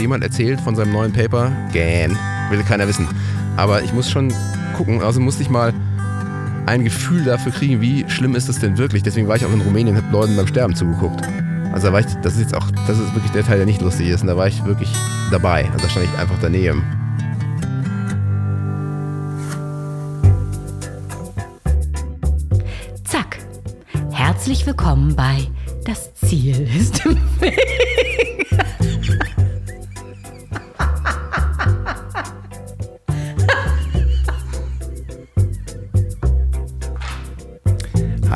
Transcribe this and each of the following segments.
jemand erzählt von seinem neuen Paper, gähn, will keiner wissen. Aber ich muss schon gucken, also musste ich mal ein Gefühl dafür kriegen, wie schlimm ist es denn wirklich. Deswegen war ich auch in Rumänien und habe Leuten beim Sterben zugeguckt. Also da war ich, das ist jetzt auch, das ist wirklich der Teil, der nicht lustig ist. Und da war ich wirklich dabei. Also da stand ich einfach daneben. Zack. Herzlich willkommen bei Das Ziel ist im Weg.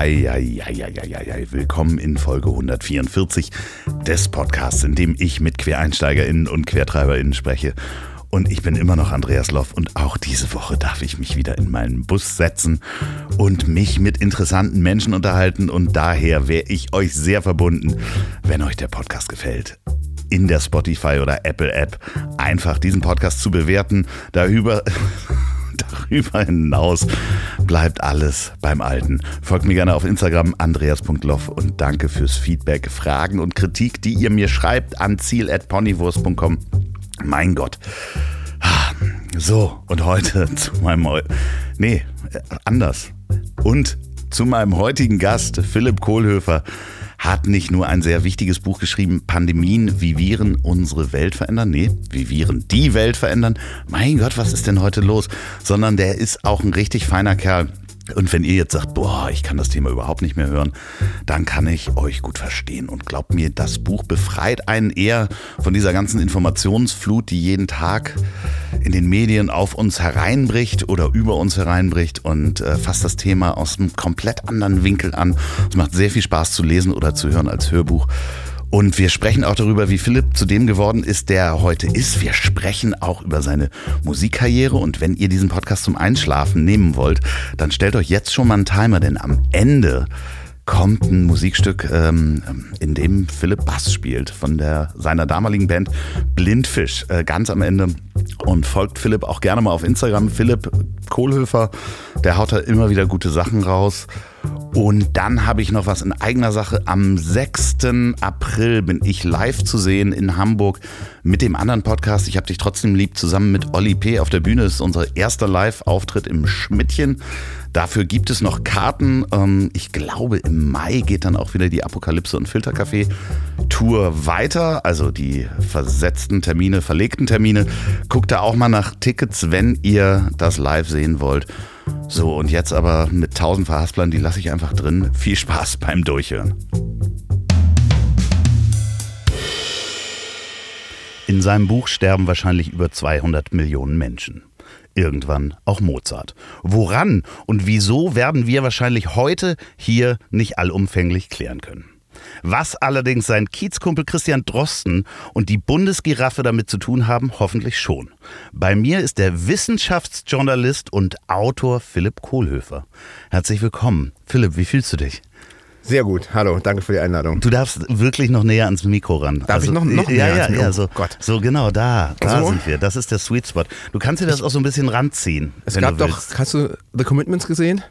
Hei. Willkommen in Folge 144 des Podcasts, in dem ich mit QuereinsteigerInnen und QuertreiberInnen spreche. Und ich bin immer noch Andreas Loff und auch diese Woche darf ich mich wieder in meinen Bus setzen und mich mit interessanten Menschen unterhalten. Und daher wäre ich euch sehr verbunden, wenn euch der Podcast gefällt in der Spotify oder Apple App einfach diesen Podcast zu bewerten. Darüber Darüber hinaus bleibt alles beim Alten. Folgt mir gerne auf Instagram andreas.loff und danke fürs Feedback, Fragen und Kritik, die ihr mir schreibt an ziel.ponywurst.com. Mein Gott. So, und heute zu meinem. Heu nee, anders. Und zu meinem heutigen Gast, Philipp Kohlhöfer hat nicht nur ein sehr wichtiges Buch geschrieben, Pandemien, wie Viren unsere Welt verändern. Nee, wie Viren die Welt verändern. Mein Gott, was ist denn heute los? Sondern der ist auch ein richtig feiner Kerl. Und wenn ihr jetzt sagt, boah, ich kann das Thema überhaupt nicht mehr hören, dann kann ich euch gut verstehen. Und glaubt mir, das Buch befreit einen eher von dieser ganzen Informationsflut, die jeden Tag in den Medien auf uns hereinbricht oder über uns hereinbricht und äh, fasst das Thema aus einem komplett anderen Winkel an. Es macht sehr viel Spaß zu lesen oder zu hören als Hörbuch. Und wir sprechen auch darüber, wie Philipp zu dem geworden ist, der er heute ist. Wir sprechen auch über seine Musikkarriere. Und wenn ihr diesen Podcast zum Einschlafen nehmen wollt, dann stellt euch jetzt schon mal einen Timer, denn am Ende kommt ein Musikstück, ähm, in dem Philipp Bass spielt von der, seiner damaligen Band Blindfisch. Äh, ganz am Ende. Und folgt Philipp auch gerne mal auf Instagram. Philipp Kohlhöfer, der haut da immer wieder gute Sachen raus. Und dann habe ich noch was in eigener Sache. Am 6. April bin ich live zu sehen in Hamburg mit dem anderen Podcast. Ich habe dich trotzdem lieb zusammen mit Olli P. auf der Bühne. Das ist unser erster Live-Auftritt im Schmidtchen. Dafür gibt es noch Karten. Ähm, ich glaube, im Mai geht dann auch wieder die Apokalypse und Filtercafé Tour weiter. Also die versetzten Termine, verlegten Termine. Guckt da auch mal nach Tickets, wenn ihr das live sehen wollt. So, und jetzt aber mit 1000 Verhasplern, die lasse ich einfach drin. Viel Spaß beim Durchhören. In seinem Buch sterben wahrscheinlich über 200 Millionen Menschen. Irgendwann auch Mozart. Woran und wieso werden wir wahrscheinlich heute hier nicht allumfänglich klären können. Was allerdings sein Kiezkumpel Christian Drosten und die Bundesgiraffe damit zu tun haben, hoffentlich schon. Bei mir ist der Wissenschaftsjournalist und Autor Philipp Kohlhöfer. Herzlich willkommen. Philipp, wie fühlst du dich? Sehr gut. Hallo, danke für die Einladung. Du darfst wirklich noch näher ans Mikro ran. Darf also, ich noch, noch näher ja, ja, ans Mikro? Ja, so, Gott. so genau, da, da So? sind wir. Das ist der Sweet Spot. Du kannst dir das auch so ein bisschen ranziehen, Es gab doch, hast du The Commitments gesehen?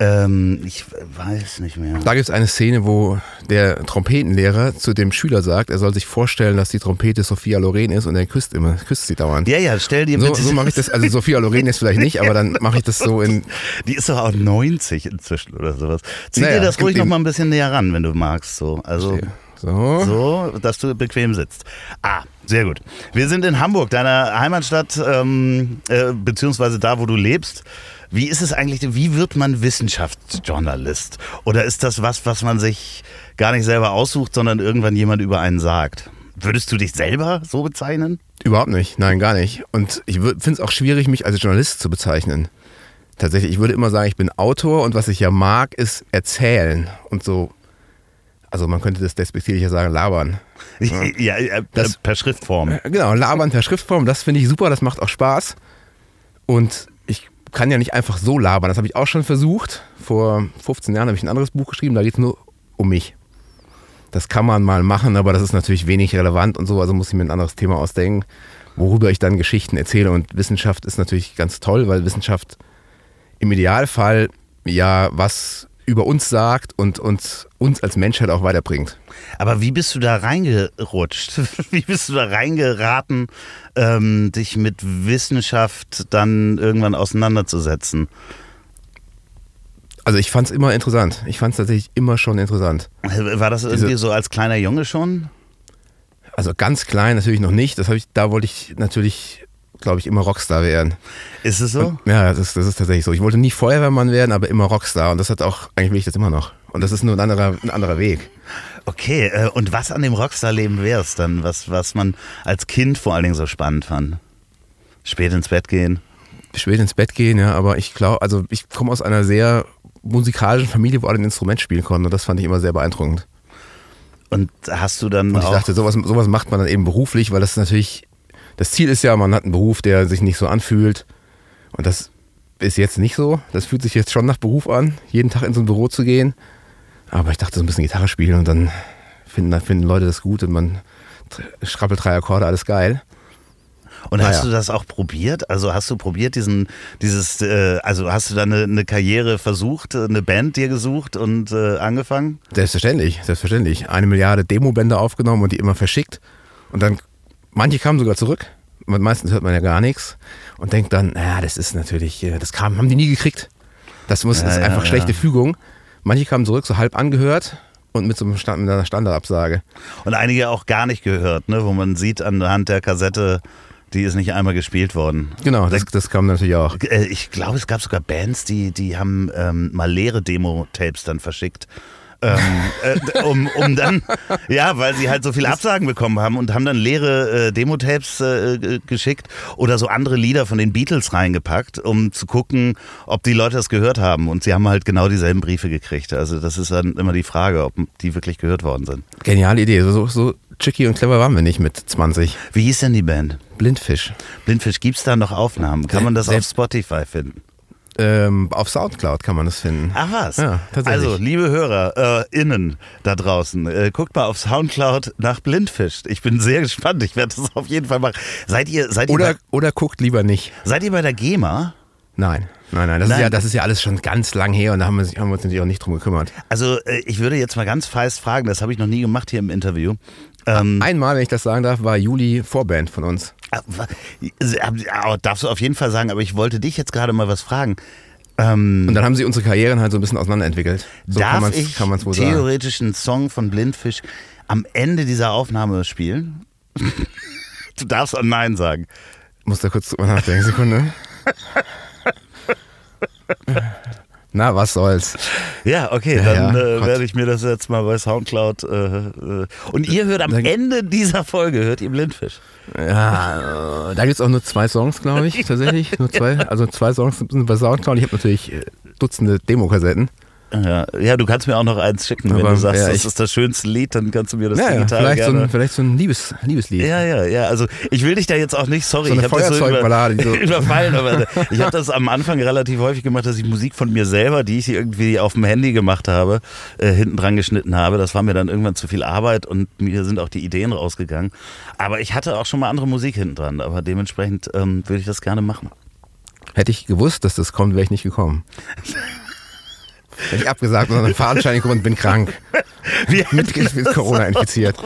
Ähm, ich weiß nicht mehr. Da gibt es eine Szene, wo der Trompetenlehrer zu dem Schüler sagt, er soll sich vorstellen, dass die Trompete Sophia Loren ist und er küsst immer, küsst sie dauernd. Ja, ja, stell dir So, bitte. so mache ich das, also Sophia Loren jetzt vielleicht nicht, aber dann mache ich das so in, Die ist doch auch 90 inzwischen oder sowas. Zieh Naja, dir das ruhig noch mal ein bisschen näher ran, wenn du magst. So. Also so. so, dass du bequem sitzt. Ah, sehr gut. Wir sind in Hamburg, deiner Heimatstadt, ähm, äh, beziehungsweise da, wo du lebst. Wie ist es eigentlich, wie wird man Wissenschaftsjournalist? Oder ist das was, was man sich gar nicht selber aussucht, sondern irgendwann jemand über einen sagt? Würdest du dich selber so bezeichnen? Überhaupt nicht, nein, gar nicht. Und ich finde es auch schwierig, mich als Journalist zu bezeichnen. Tatsächlich, ich würde immer sagen, ich bin Autor und was ich ja mag, ist erzählen und so. Also man könnte das despektierlicher sagen, labern. Ja, äh, Das- per Schriftform. Äh, Genau, labern per Schriftform, das finde ich super, das macht auch Spaß. Und kann ja nicht einfach so labern, das habe ich auch schon versucht. Vor 15 Jahren habe ich ein anderes Buch geschrieben, da geht es nur um mich. Das kann man mal machen, aber das ist natürlich wenig relevant und so, also muss ich mir ein anderes Thema ausdenken, worüber ich dann Geschichten erzähle. Und Wissenschaft ist natürlich ganz toll, weil Wissenschaft im Idealfall ja was über uns sagt und uns, uns als Menschheit auch weiterbringt. Aber wie bist du da reingerutscht? Wie bist du da reingeraten, ähm, dich mit Wissenschaft dann irgendwann auseinanderzusetzen? Also ich fand es immer interessant. Ich fand es tatsächlich immer schon interessant. War das irgendwie so als kleiner Junge schon? Also ganz klein natürlich noch nicht. Das ich, da wollte ich natürlich, glaube ich, immer Rockstar werden. Ist es so? Und, ja, das, das ist tatsächlich so. Ich wollte nie Feuerwehrmann werden, aber immer Rockstar. Und das hat auch, eigentlich will ich das immer noch. Und das ist nur ein anderer, ein anderer Weg. Okay, äh, und was an dem Rockstar-Leben wäre es dann, was, was man als Kind vor allen Dingen so spannend fand? Spät ins Bett gehen? Spät ins Bett gehen, ja, aber ich glaube, also ich komme aus einer sehr musikalischen Familie, wo alle ein Instrument spielen konnten und das fand ich immer sehr beeindruckend. Und hast du dann Und ich dachte, sowas, sowas macht man dann eben beruflich, weil das natürlich, das Ziel ist ja, man hat einen Beruf, der sich nicht so anfühlt. Und das ist jetzt nicht so. Das fühlt sich jetzt schon nach Beruf an, jeden Tag in so ein Büro zu gehen. Aber ich dachte, so ein bisschen Gitarre spielen und dann finden, dann finden Leute das gut und man schrappelt drei Akkorde, alles geil. Und hast Naja. du das auch probiert? Also hast du probiert, diesen, dieses, äh, also hast du da eine, eine Karriere versucht, eine Band dir gesucht und äh, angefangen? Selbstverständlich, selbstverständlich. Eine Milliarde Demobänder aufgenommen und die immer verschickt. Und dann, manche kamen sogar zurück. Meistens hört man ja gar nichts und denkt dann, ja, das ist natürlich, äh, das kam, haben die nie gekriegt. Das muss, das ist Ja, einfach ja, schlechte ja. Fügung. Manche kamen zurück, so halb angehört und mit so einem Stand, mit einer Standardabsage. Und einige auch gar nicht gehört, ne? wo man sieht anhand der Kassette, die ist nicht einmal gespielt worden. Genau, das, das kam natürlich auch. Äh, Ich glaube, es gab sogar Bands, die, die haben ähm, mal leere Demo-Tapes dann verschickt. Ähm, äh, um, um dann, ja, weil sie halt so viele Absagen bekommen haben und haben dann leere äh, Demo-Tapes äh, geschickt oder so andere Lieder von den Beatles reingepackt, um zu gucken, ob die Leute das gehört haben. Und sie haben halt genau dieselben Briefe gekriegt. Also das ist dann immer die Frage, ob die wirklich gehört worden sind. Geniale Idee. So, so, tricky und clever waren wir nicht mit 20. Wie hieß denn die Band? Blindfisch. Blindfisch, gibt es da noch Aufnahmen? Kann man das auf Selbst- Spotify finden? Ähm, auf Soundcloud kann man das finden. Ach was? Ja, tatsächlich. Also, liebe Hörer, äh, innen da draußen, äh, guckt mal auf Soundcloud nach Blindfisch. Ich bin sehr gespannt. Ich werde das auf jeden Fall machen. Seid ihr, seid ihr, Oder, bei, oder guckt lieber nicht. seid ihr bei der GEMA? Nein, nein, nein. Das, Nein. Ist ja, das ist ja alles schon ganz lang her und da haben wir, haben wir uns natürlich auch nicht drum gekümmert. Also, äh, ich würde jetzt mal ganz feist fragen, das habe ich noch nie gemacht hier im Interview. Ähm, Einmal, wenn ich das sagen darf, war Juli Vorband von uns. äh, darfst du auf jeden Fall sagen, aber ich wollte dich jetzt gerade mal was fragen. Ähm, Und dann haben sie unsere Karrieren halt so ein bisschen auseinanderentwickelt. So darf kann man's, ich kann man's wohl sagen. theoretisch einen Song von Blindfisch am Ende dieser Aufnahme spielen? du darfst auch Nein sagen. Muss da kurz drüber nachdenken, Sekunde. Na, was soll's. Ja, okay, Ja, dann ja, äh, werde ich mir das jetzt mal bei Soundcloud. Äh, äh. Und ihr hört am Ende dieser Folge, hört ihr Blindfisch. Ja, äh, da gibt's auch nur zwei Songs, glaube ich, tatsächlich. Nur zwei. Also zwei Songs sind bei Soundcloud. Ich habe natürlich äh, Dutzende Demokassetten. Ja, ja, du kannst mir auch noch eins schicken, wenn Aber, du sagst, ja, das ist das schönste Lied, dann kannst du mir das Ja, digital vielleicht, so gerne. ein, vielleicht so ein Liebes, Liebeslied. ja, ja, ja. Also ich will dich da jetzt auch nicht, sorry, So ich habe das so, über, so- überfallen, aber ich habe das am Anfang relativ häufig gemacht, dass ich Musik von mir selber, die ich irgendwie auf dem Handy gemacht habe, äh, hinten dran geschnitten habe. Das war mir dann irgendwann zu viel Arbeit und mir sind auch die Ideen rausgegangen. Aber ich hatte auch schon mal andere Musik hinten dran, aber dementsprechend ähm, würde ich das gerne machen. Hätte ich gewusst, dass das kommt, wäre ich nicht gekommen. Hätte ich abgesagt eine Fadenscheinigung und bin krank. Wie- Mit, mit Corona infiziert.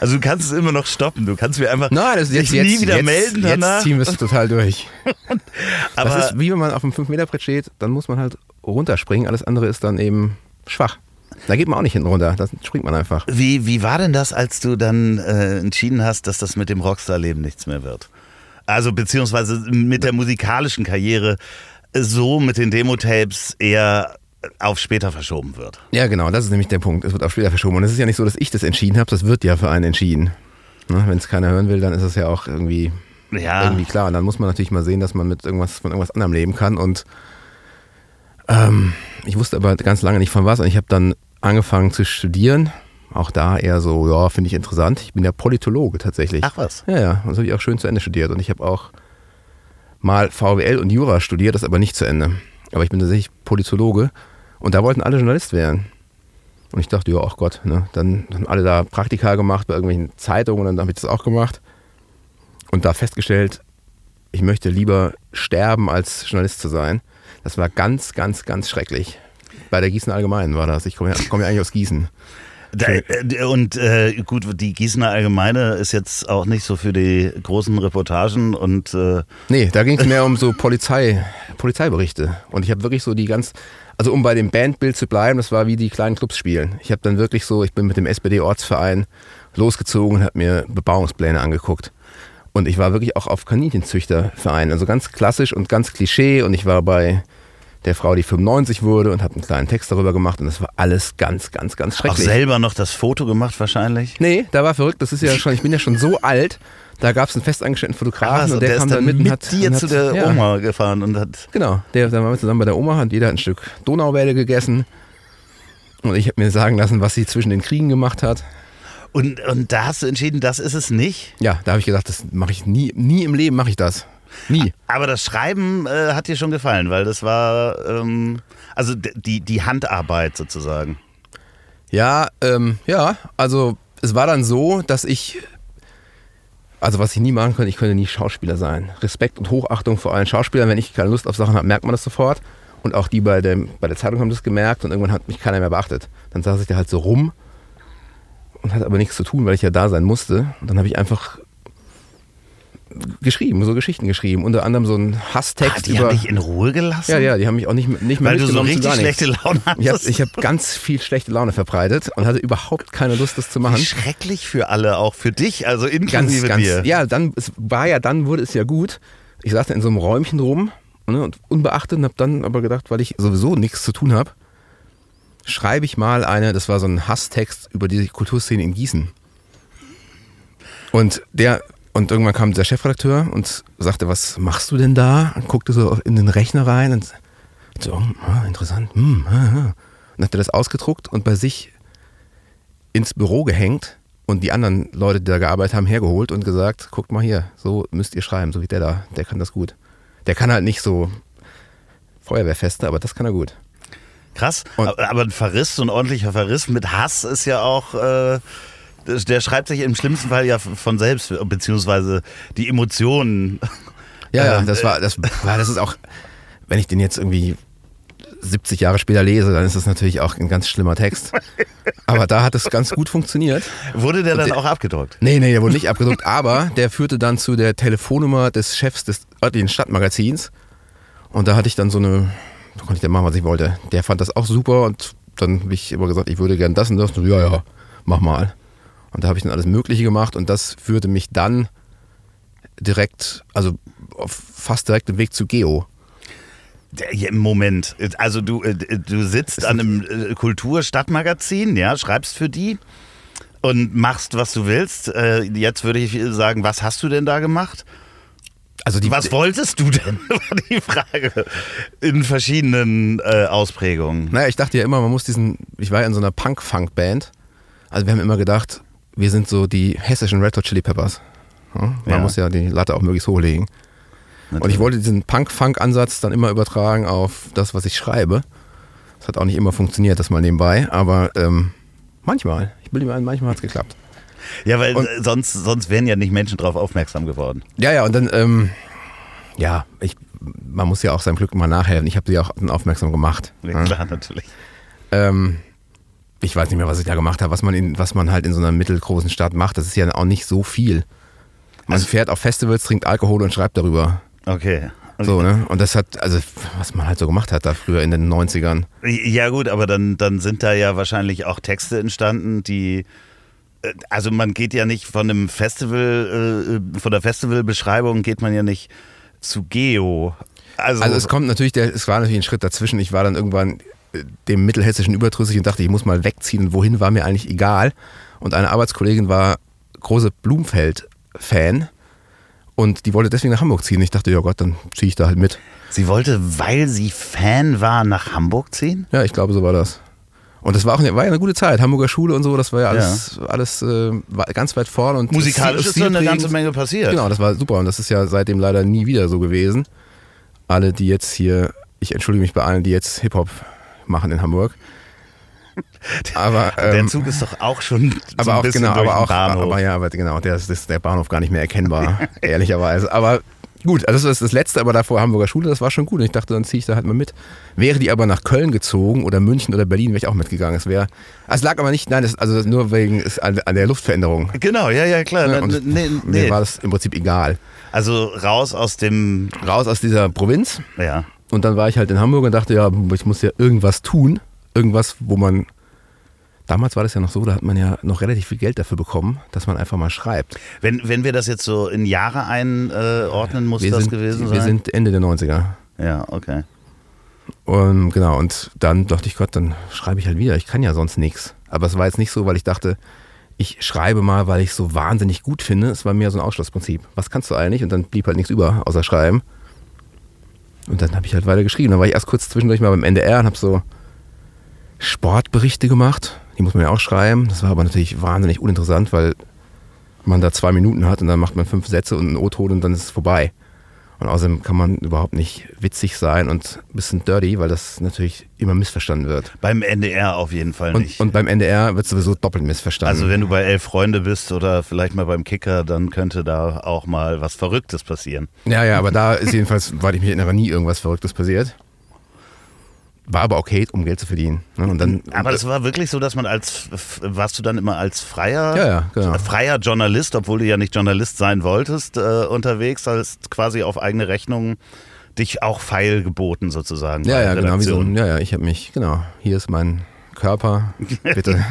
Also du kannst es immer noch stoppen. Du kannst mir einfach Nein, das ist jetzt, jetzt, nie wieder jetzt, melden jetzt danach. ziehen wir es total durch. aber das ist wie wenn man auf einem 5-Meter-Brett steht, dann muss man halt runterspringen. Alles andere ist dann eben schwach. Da geht man auch nicht hinten runter, da springt man einfach. wie, wie war denn das, als du dann äh, entschieden hast, dass das mit dem Rockstar-Leben nichts mehr wird? Also beziehungsweise mit der musikalischen Karriere so mit den Demo-Tapes eher auf später verschoben wird. Ja, genau, das ist nämlich der Punkt. Es wird auf später verschoben. Und es ist ja nicht so, dass ich das entschieden habe, das wird ja für einen entschieden. Ne? Wenn es keiner hören will, dann ist es ja auch irgendwie, Ja, irgendwie klar. Und dann muss man natürlich mal sehen, dass man mit irgendwas von irgendwas anderem leben kann. Und ähm, ich wusste aber ganz lange nicht von was. Und ich habe dann angefangen zu studieren. Auch da eher so, ja, finde ich interessant. Ich bin ja Politologe tatsächlich. ach was. Ja, ja, das habe ich auch schön zu Ende studiert. Und ich habe auch mal VWL und Jura studiert, das aber nicht zu Ende. Aber ich bin tatsächlich Politologe und da wollten alle Journalist werden. Und ich dachte, ja, ach Gott, ne? dann haben alle da Praktika gemacht bei irgendwelchen Zeitungen und dann habe ich das auch gemacht. Und da festgestellt, ich möchte lieber sterben, als Journalist zu sein. Das war ganz, ganz, ganz schrecklich. Bei der Gießen Allgemeinen war das. Ich komme ja, komm ja eigentlich aus Gießen. Äh, und äh, gut, die Gießener Allgemeine ist jetzt auch nicht so für die großen Reportagen und äh, Nee, da ging es mehr um so Polizei, Polizeiberichte. Und ich habe wirklich so die ganz, also um bei dem Bandbild zu bleiben, das war wie die kleinen Clubs spielen. Ich habe dann wirklich so, ich bin mit dem SPD-Ortsverein losgezogen und habe mir Bebauungspläne angeguckt. Und ich war wirklich auch auf Kaninchenzüchterverein, also ganz klassisch und ganz Klischee. Und ich war bei der Frau, die 95 wurde und habe einen kleinen Text darüber gemacht. Und das war alles ganz, ganz, ganz auch schrecklich. selber noch das Foto gemacht wahrscheinlich. Nee, da war verrückt. Das ist ja schon, ich bin ja schon so alt. Da gab es einen festangestellten Fotografen Also, und der, der, kam ist dann dann mit, mit und hat, dir und zu hat, der ja, Oma gefahren und hat Genau, der, da waren wir zusammen bei der Oma, hat jeder ein Stück Donauwelle gegessen. Und ich habe mir sagen lassen, was sie zwischen den Kriegen gemacht hat. und, und da hast du entschieden, das ist es nicht. Ja, da habe ich gesagt, das mache ich nie, nie im Leben mache ich das. Nie. Aber das Schreiben äh, hat dir schon gefallen, weil das war ähm, also die, die Handarbeit sozusagen. Ja, ähm, ja, also es war dann so, dass ich, also was ich nie machen könnte, ich könnte nie Schauspieler sein. Respekt und Hochachtung vor allen Schauspielern. Wenn ich keine Lust auf Sachen habe, merkt man das sofort. Und auch die bei, dem, bei der Zeitung haben das gemerkt und irgendwann hat mich keiner mehr beachtet. Dann saß ich da halt so rum und hatte aber nichts zu tun, weil ich ja da sein musste. Und dann habe ich einfach geschrieben, so Geschichten geschrieben. Unter anderem so einen Hasstext Hat die über. haben dich in Ruhe gelassen? ja, ja, die haben mich auch nicht, nicht mehr Weil du so richtig schlechte Laune Ich habe hattest. ich hab ganz viel schlechte Laune verbreitet und hatte überhaupt keine Lust, das zu machen. Wie schrecklich für alle, auch für dich, also Ganz, inklusive ganz, dir. ja, dann, es war ja, dann wurde es ja gut. Ich saß da in so einem Räumchen rum ne, und unbeachtet und habe dann aber gedacht, weil ich sowieso nichts zu tun habe, schreibe ich mal eine, das war so ein Hasstext über die Kulturszene in Gießen. Und der, und irgendwann kam der Chefredakteur und sagte, was machst du denn da? Und guckte so in den Rechner rein und so, ah, interessant. Hm, ah, ah. Und hat er das ausgedruckt und bei sich ins Büro gehängt und die anderen Leute, die da gearbeitet haben, hergeholt und gesagt, guckt mal hier, so müsst ihr schreiben, so wie der da, der kann das gut. Der kann halt nicht so Feuerwehrfeste, aber das kann er gut. Krass. Und- aber ein Verriss, so ein ordentlicher Verriss mit Hass ist ja auch. Äh, der schreibt sich im schlimmsten Fall ja von selbst, beziehungsweise die Emotionen. Ja, ja, Ähm, das war, das war, das ist auch, wenn ich den jetzt irgendwie 70 Jahre später lese, dann ist das natürlich auch ein ganz schlimmer Text. Aber da hat es ganz gut funktioniert. Wurde der dann der- auch abgedruckt? Nee, nee, der wurde nicht abgedruckt, aber der führte dann zu der Telefonnummer des Chefs des örtlichen Stadtmagazins. Und da hatte ich dann so eine, da konnte ich dann machen, was ich wollte. Der fand das auch super und dann habe ich immer gesagt, ich würde gern das und das. Und ja, ja, mach mal. Und da habe ich dann alles Mögliche gemacht und das führte mich dann direkt, also auf fast direkt den Weg zu Geo. Im Moment. Also du, äh, du sitzt an einem äh, Kulturstadtmagazin, ja, schreibst für die und machst, was du willst. Äh, Jetzt würde ich sagen, was hast du denn da gemacht? Also die, Was wolltest du denn? War die Frage. In verschiedenen äh, Ausprägungen. Naja, ich dachte ja immer, man muss diesen, ich war ja in so einer Punk-Funk-Band. Also wir haben immer gedacht, wir sind so die hessischen Red Hot Chili Peppers. Man Ja. muss ja die Latte auch möglichst hochlegen. Und ich wollte diesen Punk-Funk-Ansatz dann immer übertragen auf das, was ich schreibe. Das hat auch nicht immer funktioniert, das mal nebenbei, aber ähm, manchmal. Ich bilde mir ein, manchmal hat es geklappt. Ja, weil Und- sonst, sonst wären ja nicht Menschen drauf aufmerksam geworden. Ja, ja, und dann, ähm, ja, ich, man muss ja auch seinem Glück mal nachhelfen. Ich habe sie auch aufmerksam gemacht. Ja, Ja. klar, natürlich. Ähm, ich weiß nicht mehr, was ich da gemacht habe, was man, in, was man halt in so einer mittelgroßen Stadt macht. Das ist ja auch nicht so viel. Man Also- fährt auf Festivals, trinkt Alkohol und schreibt darüber. Okay. So, ne? Und das hat, also, was man halt so gemacht hat da früher in den 90ern. Ja gut, aber dann, dann sind da ja wahrscheinlich auch Texte entstanden, die äh, also man geht ja nicht von einem Festival, äh, von der Festivalbeschreibung geht man ja nicht zu Geo. Also, Also, es kommt natürlich, der, es war natürlich ein Schritt dazwischen. Ich war dann irgendwann dem mittelhessischen überdrüssig und dachte, ich muss mal wegziehen. Wohin war mir eigentlich egal. Und eine Arbeitskollegin war große Blumfeld-Fan. Und die wollte deswegen nach Hamburg ziehen. Ich dachte, ja Gott, dann ziehe ich da halt mit. sie wollte, weil sie Fan war, nach Hamburg ziehen? Ja, ich glaube, so war das. Und das war auch eine, war ja eine gute Zeit. Hamburger Schule und so, das war ja alles, alles äh, ganz weit vorne. Und Musikalisch ist da eine ganze Menge passiert. Genau, das war super. Und das ist ja seitdem leider nie wieder so gewesen. Alle, die jetzt hier, ich entschuldige mich bei allen, die jetzt Hip-Hop machen in Hamburg. Aber, Der ähm, Zug ist doch auch schon so aber ein auch, bisschen genau, durch aber auch, Bahnhof. aber ja, aber genau, der ist, ist der Bahnhof gar nicht mehr erkennbar, ehrlicherweise. Aber Gut, also das ist das Letzte, aber davor Hamburger Schule, das war schon gut. Und ich dachte, dann ziehe ich da halt mal mit. Wäre die aber nach Köln gezogen oder München oder Berlin, wäre ich auch mitgegangen. Es wäre, es lag aber nicht, nein, das, also nur wegen an, an der Luftveränderung. Genau, ja, ja, klar. Ne? Und nee, Mir nee. war das im Prinzip egal. Also raus aus dem, Raus aus dieser Provinz ja. Und dann war ich halt in Hamburg und dachte, ja, ich muss ja irgendwas tun. Irgendwas, wo man. Damals war das ja noch so, da hat man ja noch relativ viel Geld dafür bekommen, dass man einfach mal schreibt. Wenn, wenn wir das jetzt so in Jahre einordnen, muss Wir das sind, gewesen sein? wir sind Ende der 90er. ja, okay. Und genau, und dann dachte ich, Gott, dann schreibe ich halt wieder. Ich kann ja sonst nichts. Aber es war jetzt nicht so, weil ich dachte, ich schreibe mal, weil ich es so wahnsinnig gut finde. Es war mehr so ein Ausschlussprinzip. Was kannst du eigentlich? Und dann blieb halt nichts über, außer schreiben. Und dann habe ich halt weiter geschrieben. Dann war ich erst kurz zwischendurch mal beim NDR und habe so Sportberichte gemacht. Die muss man ja auch schreiben. Das war aber natürlich wahnsinnig uninteressant, weil man da zwei Minuten hat und dann macht man fünf Sätze und einen O-Ton und dann ist es vorbei. Und außerdem kann man überhaupt nicht witzig sein und ein bisschen dirty, weil das natürlich immer missverstanden wird. Beim NDR auf jeden Fall Und, nicht. und beim NDR wird sowieso doppelt missverstanden. also wenn du bei Elf Freunde bist oder vielleicht mal beim Kicker, dann könnte da auch mal was Verrücktes passieren. ja, ja, aber da ist jedenfalls, weil ich mich erinnere, nie irgendwas Verrücktes passiert. War aber okay, um Geld zu verdienen. Ne? Und dann, Aber das war wirklich so, dass man als, warst du dann immer als freier, Ja, ja, genau. freier Journalist, obwohl du ja nicht Journalist sein wolltest, äh, unterwegs, als quasi auf eigene Rechnung dich auch feil geboten sozusagen. ja, ja, genau, wie so ein, ja, ja, ich habe mich, genau, hier ist mein Körper, bitte,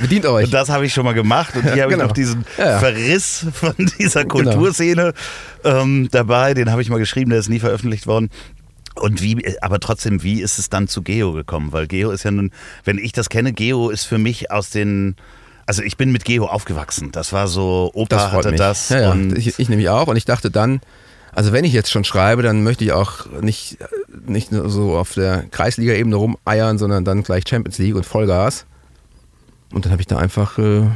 bedient euch. Und das habe ich schon mal gemacht und hier habe genau. ich noch diesen Ja, ja. Verriss von dieser Kulturszene ähm, dabei. Den habe ich mal geschrieben, der ist nie veröffentlicht worden. Und wie, aber trotzdem, wie ist es dann zu Geo gekommen? Weil Geo ist ja nun, wenn ich das kenne, Geo ist für mich aus den, also ich bin mit Geo aufgewachsen. Das war so, Opa Das hatte mich. das. ja, ja, und ich, ich nämlich auch. Und ich dachte dann, also wenn ich jetzt schon schreibe, dann möchte ich auch nicht, nicht nur so auf der Kreisliga-Ebene rumeiern, sondern dann gleich Champions League und Vollgas. Und dann habe ich da einfach äh,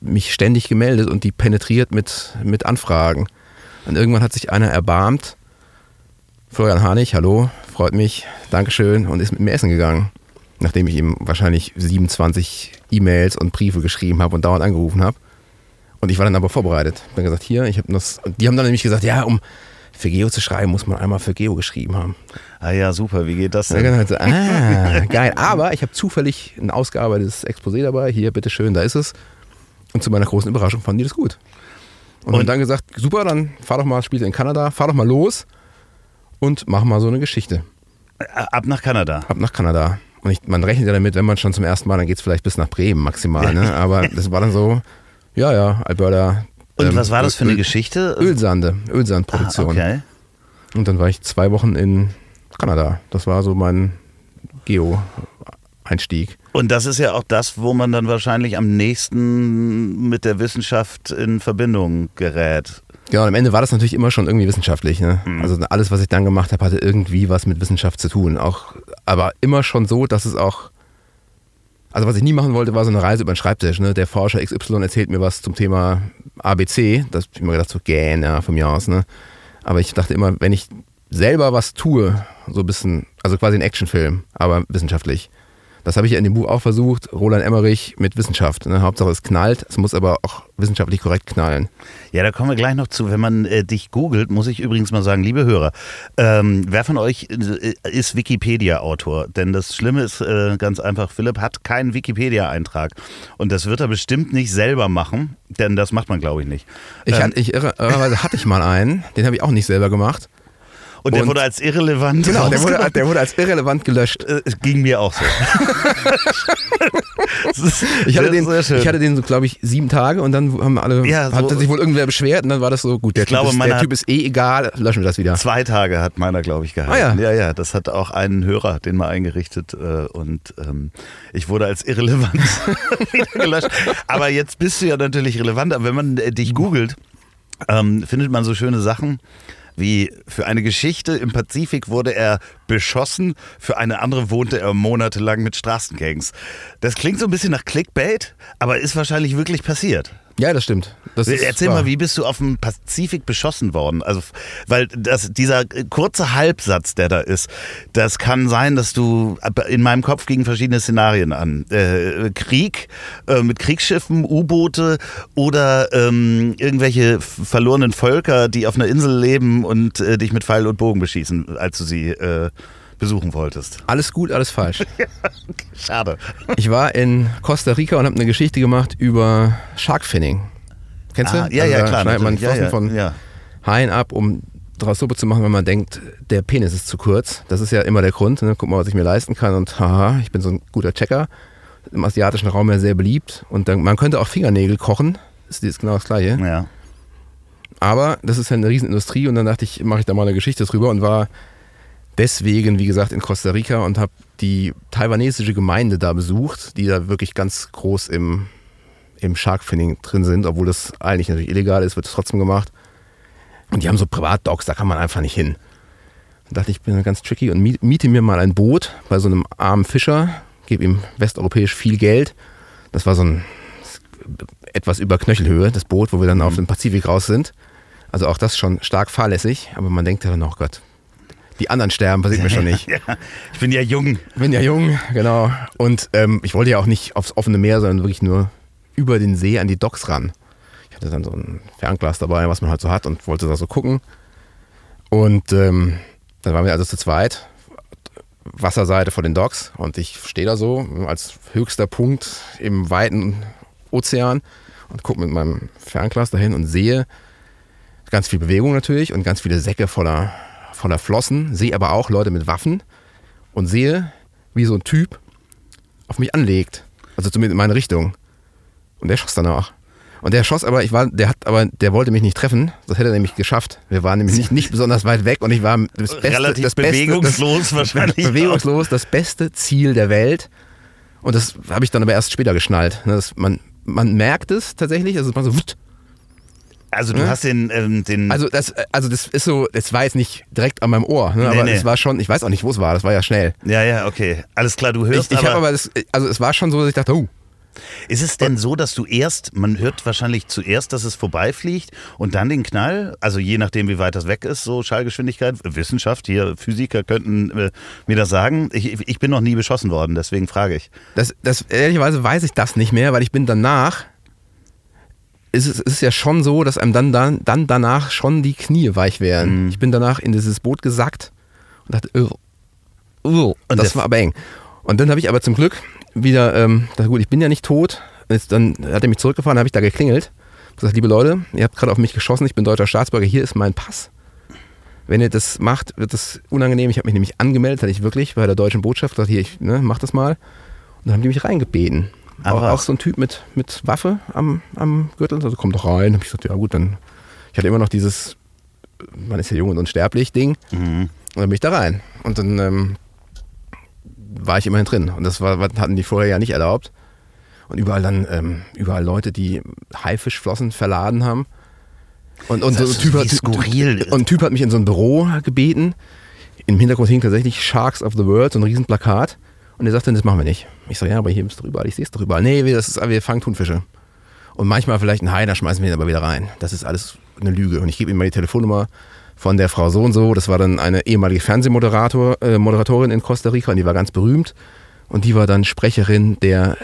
mich ständig gemeldet und die penetriert mit, mit Anfragen. Und irgendwann hat sich einer erbarmt. Florian Harnig, hallo, freut mich, Dankeschön, und ist mit mir essen gegangen. Nachdem ich ihm wahrscheinlich 27 E-Mails und Briefe geschrieben habe und dauernd angerufen habe. Und ich war dann aber vorbereitet. Bin gesagt, hier, ich habe das. Und die haben dann nämlich gesagt, ja, um für Geo zu schreiben, muss man einmal für Geo geschrieben haben. ah ja, super, wie geht das denn? dann hat sie, ah, geil. Aber ich habe zufällig ein ausgearbeitetes Exposé dabei. Hier, bitteschön, da ist es. Und zu meiner großen Überraschung fanden die das gut. Und, haben Und- dann gesagt, super, dann fahr doch mal, spielt in Kanada, fahr doch mal los und mach mal so eine Geschichte. Ab nach Kanada. Ab nach Kanada. Und ich, man rechnet ja damit, wenn man schon zum ersten Mal, dann geht es vielleicht bis nach Bremen maximal. Ne? Aber das war dann so, ja, ja, Alberta. Und ähm, was war das für eine Öl- Geschichte? Ölsande, ah, Ölsandproduktion. okay. Und dann war ich zwei Wochen in Kanada. Das war so mein Geo-Einstieg. Und das ist ja auch das, wo man dann wahrscheinlich am nächsten mit der Wissenschaft in Verbindung gerät. Ja, und am Ende war das natürlich immer schon irgendwie wissenschaftlich. Ne? Also alles, was ich dann gemacht habe, hatte irgendwie was mit Wissenschaft zu tun. Auch, aber immer schon so, dass es auch. Also was ich nie machen wollte, war so eine Reise über den Schreibtisch. Ne? Der Forscher XY erzählt mir was zum Thema ABC. Das hab ich immer gedacht, so gähn, ja, von mir aus. Ne? Aber ich dachte immer, wenn ich selber was tue, so ein bisschen, also quasi ein Actionfilm, aber wissenschaftlich. Das habe ich ja in dem Buch auch versucht, Roland Emmerich mit Wissenschaft. Ne? Hauptsache es knallt, es muss aber auch wissenschaftlich korrekt knallen. Ja, da kommen wir gleich noch zu. Wenn man äh, dich googelt, muss ich übrigens mal sagen, liebe Hörer, ähm, wer von euch äh, ist Wikipedia-Autor? Denn das Schlimme ist äh, ganz einfach, Philipp hat keinen Wikipedia-Eintrag. Und das wird er bestimmt nicht selber machen, denn das macht man, glaube ich, nicht. Ich, Ähm, hatte, ich irre, irrerweise hatte ich mal einen, den habe ich auch nicht selber gemacht. Und der und- wurde als irrelevant. Genau, der wurde, der wurde als irrelevant gelöscht. Äh, Es ging mir auch so. Ist Ich hatte den, ich hatte den so, glaube ich, sieben Tage und dann haben alle, Ja, so- hat sich wohl irgendwer beschwert und dann war das so, gut, der, Ich glaube, typ, ist, der Typ ist eh egal, löschen wir das wieder. Zwei Tage hat meiner, glaube ich, gehalten. Ah, ja. ja, ja, das hat auch einen Hörer, den mal eingerichtet äh, und ähm, ich wurde als irrelevant wieder gelöscht. Aber jetzt bist du ja natürlich relevant. Aber wenn man äh, dich googelt, ähm, findet man so schöne Sachen wie für eine Geschichte im Pazifik wurde er beschossen, für eine andere wohnte er monatelang mit Straßengangs. Das klingt so ein bisschen nach Clickbait, aber ist wahrscheinlich wirklich passiert. Ja, das stimmt. Das Erzähl mal, wie bist du auf dem Pazifik beschossen worden? Also, weil das, dieser kurze Halbsatz, der da ist, das kann sein, dass du in meinem Kopf gegen verschiedene Szenarien an. Äh, Krieg äh, mit Kriegsschiffen, U-Boote oder ähm, irgendwelche verlorenen Völker, die auf einer Insel leben und äh, dich mit Pfeil und Bogen beschießen, als du sie äh, besuchen wolltest. Alles gut, alles falsch. Schade. Ich war in Costa Rica und habe eine Geschichte gemacht über Sharkfinning. Kennst du? Ah, ja, Also ja, da klar. Schneidet man. Flossen ja, ja, von ja. Haien ab, um daraus Suppe zu machen, wenn man denkt, der Penis ist zu kurz. Das ist ja immer der Grund. Ne? Guck mal, was ich mir leisten kann. Und haha, ich bin so ein guter Checker. Im asiatischen Raum ja sehr beliebt. Und dann, man könnte auch Fingernägel kochen. Das ist genau das Gleiche. ja. Aber das ist ja eine Riesenindustrie und dann dachte ich, mache ich da mal eine Geschichte drüber und war deswegen, wie gesagt, in Costa Rica und habe die taiwanesische Gemeinde da besucht, die da wirklich ganz groß im, im Sharkfinning drin sind, obwohl das eigentlich natürlich illegal ist, wird es trotzdem gemacht. Und die haben so Privatdogs, da kann man einfach nicht hin. Da dachte ich, ich bin ganz tricky und miet- miete mir mal ein Boot bei so einem armen Fischer, gebe ihm westeuropäisch viel Geld. Das war so ein etwas über Knöchelhöhe, das Boot, wo wir dann auf dem Pazifik raus sind. Also auch das schon stark fahrlässig, aber man denkt ja dann, oh Gott, die anderen sterben, passiert mir schon nicht. ja. Ich bin ja jung. bin ja jung, genau. Und ähm, ich wollte ja auch nicht aufs offene Meer, sondern wirklich nur über den See an die Docks ran. Ich hatte dann so ein Fernglas dabei, was man halt so hat und wollte da so gucken. Und ähm, dann waren wir also zu zweit, Wasserseite vor den Docks und ich stehe da so als höchster Punkt im weiten Ozean und gucke mit meinem Fernglas dahin und sehe ganz viel Bewegung natürlich und ganz viele Säcke voller, voller Flossen, sehe aber auch Leute mit Waffen und sehe, wie so ein Typ auf mich anlegt. Also zumindest in meine Richtung. Und der schoss danach. Und der schoss aber, ich war, der hat aber, der wollte mich nicht treffen. Das hätte er nämlich geschafft. Wir waren nämlich nicht, nicht besonders weit weg und ich war das beste, Relativ das beste, bewegungslos das, wahrscheinlich. Bewegungslos, das beste Ziel der Welt. Und das habe ich dann aber erst später geschnallt. ne, dass man, man merkt es tatsächlich, also es war so, wutt. Also du Ja. hast den, ähm, den also das, also das ist so, das war jetzt nicht direkt an meinem Ohr, ne, aber nee. es war schon, ich weiß auch nicht, wo es war, das war ja schnell. ja, ja, okay. Alles klar, du hörst Ich, ich aber, habe aber das, also es war schon so, dass ich dachte, oh, Ist es denn so, dass du erst, man hört wahrscheinlich zuerst, dass es vorbeifliegt und dann den Knall, also je nachdem, wie weit das weg ist, so Schallgeschwindigkeit, Wissenschaft, hier Physiker könnten äh, mir das sagen. Ich, ich bin noch nie beschossen worden, deswegen frage ich. Das, das, ehrlicherweise weiß ich das nicht mehr, weil ich bin danach. Ist es ist ja schon so, dass einem dann, dann, dann danach schon die Knie weich werden. Ich bin danach in dieses Boot gesackt und dachte, oh, oh, Und das der- war aber eng. Und dann habe ich aber zum Glück wieder, ähm, dachte, gut, ich bin ja nicht tot. Jetzt, dann hat er mich zurückgefahren, habe ich da geklingelt. Gesagt, liebe Leute, ihr habt gerade auf mich geschossen, ich bin deutscher Staatsbürger, hier ist mein Pass. Wenn ihr das macht, wird das unangenehm. Ich habe mich nämlich angemeldet, hatte ich wirklich bei der deutschen Botschaft gesagt, hier, ich ne, mach das mal. Und dann haben die mich reingebeten. Ach Auch, auch so ein Typ mit, mit Waffe am, am Gürtel, also komm doch rein. Hab ich gesagt, ja gut, dann. Ich hatte immer noch dieses, man ist ja jung und unsterblich Ding. Mhm. Und dann bin ich da rein. Und dann ähm, war ich immerhin drin. Und das war, hatten die vorher ja nicht erlaubt. Und überall dann, ähm, überall Leute, die Haifischflossen verladen haben. Und, und, so ein typ hat, skurril. und ein Typ hat mich in so ein Büro gebeten. Im Hintergrund hing tatsächlich Sharks of the World, so ein Riesenplakat. Und er sagte, das machen wir nicht. Ich so, ja, aber hier bist du überall, ich sehe es doch überall. Nee, wir, das ist, wir fangen Thunfische. Und manchmal vielleicht ein Hai, da schmeißen wir ihn aber wieder rein. Das ist alles eine Lüge. Und ich gebe ihm mal die Telefonnummer von der Frau so und so. Das war dann eine ehemalige Fernsehmoderatorin äh, Moderatorin in Costa Rica und die war ganz berühmt. Und die war dann Sprecherin der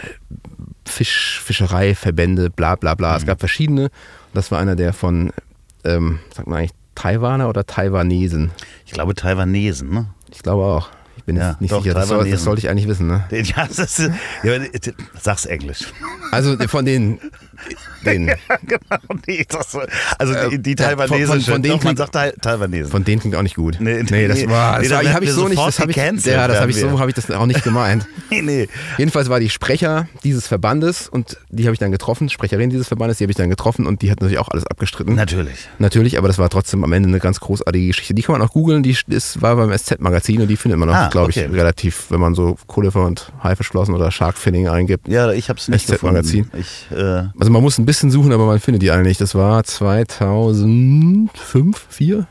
Fisch, Fischereiverbände, bla bla bla. Es gab verschiedene. Das war einer der von, ähm, sagt man eigentlich, Taiwaner oder Taiwanesen? Ich glaube Taiwanesen, ne? Ich glaube auch. Ich bin Ja, jetzt nicht doch, sicher. Das, soll, das sollte ich eigentlich wissen, ne? Ja, das ist, ja, sag's Englisch. Also von den, den genau, nee, das, also die, die Äh, ja, von- Taiwanesische, von- von denen doch, man klingt- sagt Tai- Taiwanesen. Von denen klingt auch nicht gut. Nee, nee das war, das habe ich wir so nicht, das habe ich, ja, das habe ich so habe ich das auch nicht gemeint. nee, nee. Jedenfalls war die Sprecher dieses Verbandes und die habe ich dann getroffen, Sprecherin dieses Verbandes, die habe ich dann getroffen und die hat natürlich auch alles abgestritten. Natürlich. Natürlich, aber das war trotzdem am Ende eine ganz großartige Geschichte. Die kann man auch googeln, die ist, war beim SZ-Magazin und die findet man auch, Ah, glaube okay. ich, relativ, wenn man so Kohlefer und Haifischflossen oder Sharkfinning eingibt. Ja, ich hab's nicht SZ-Magazin. gefunden. Ich, äh, Also man muss ein bisschen suchen, aber man findet die alle nicht. Das war 2005, 4,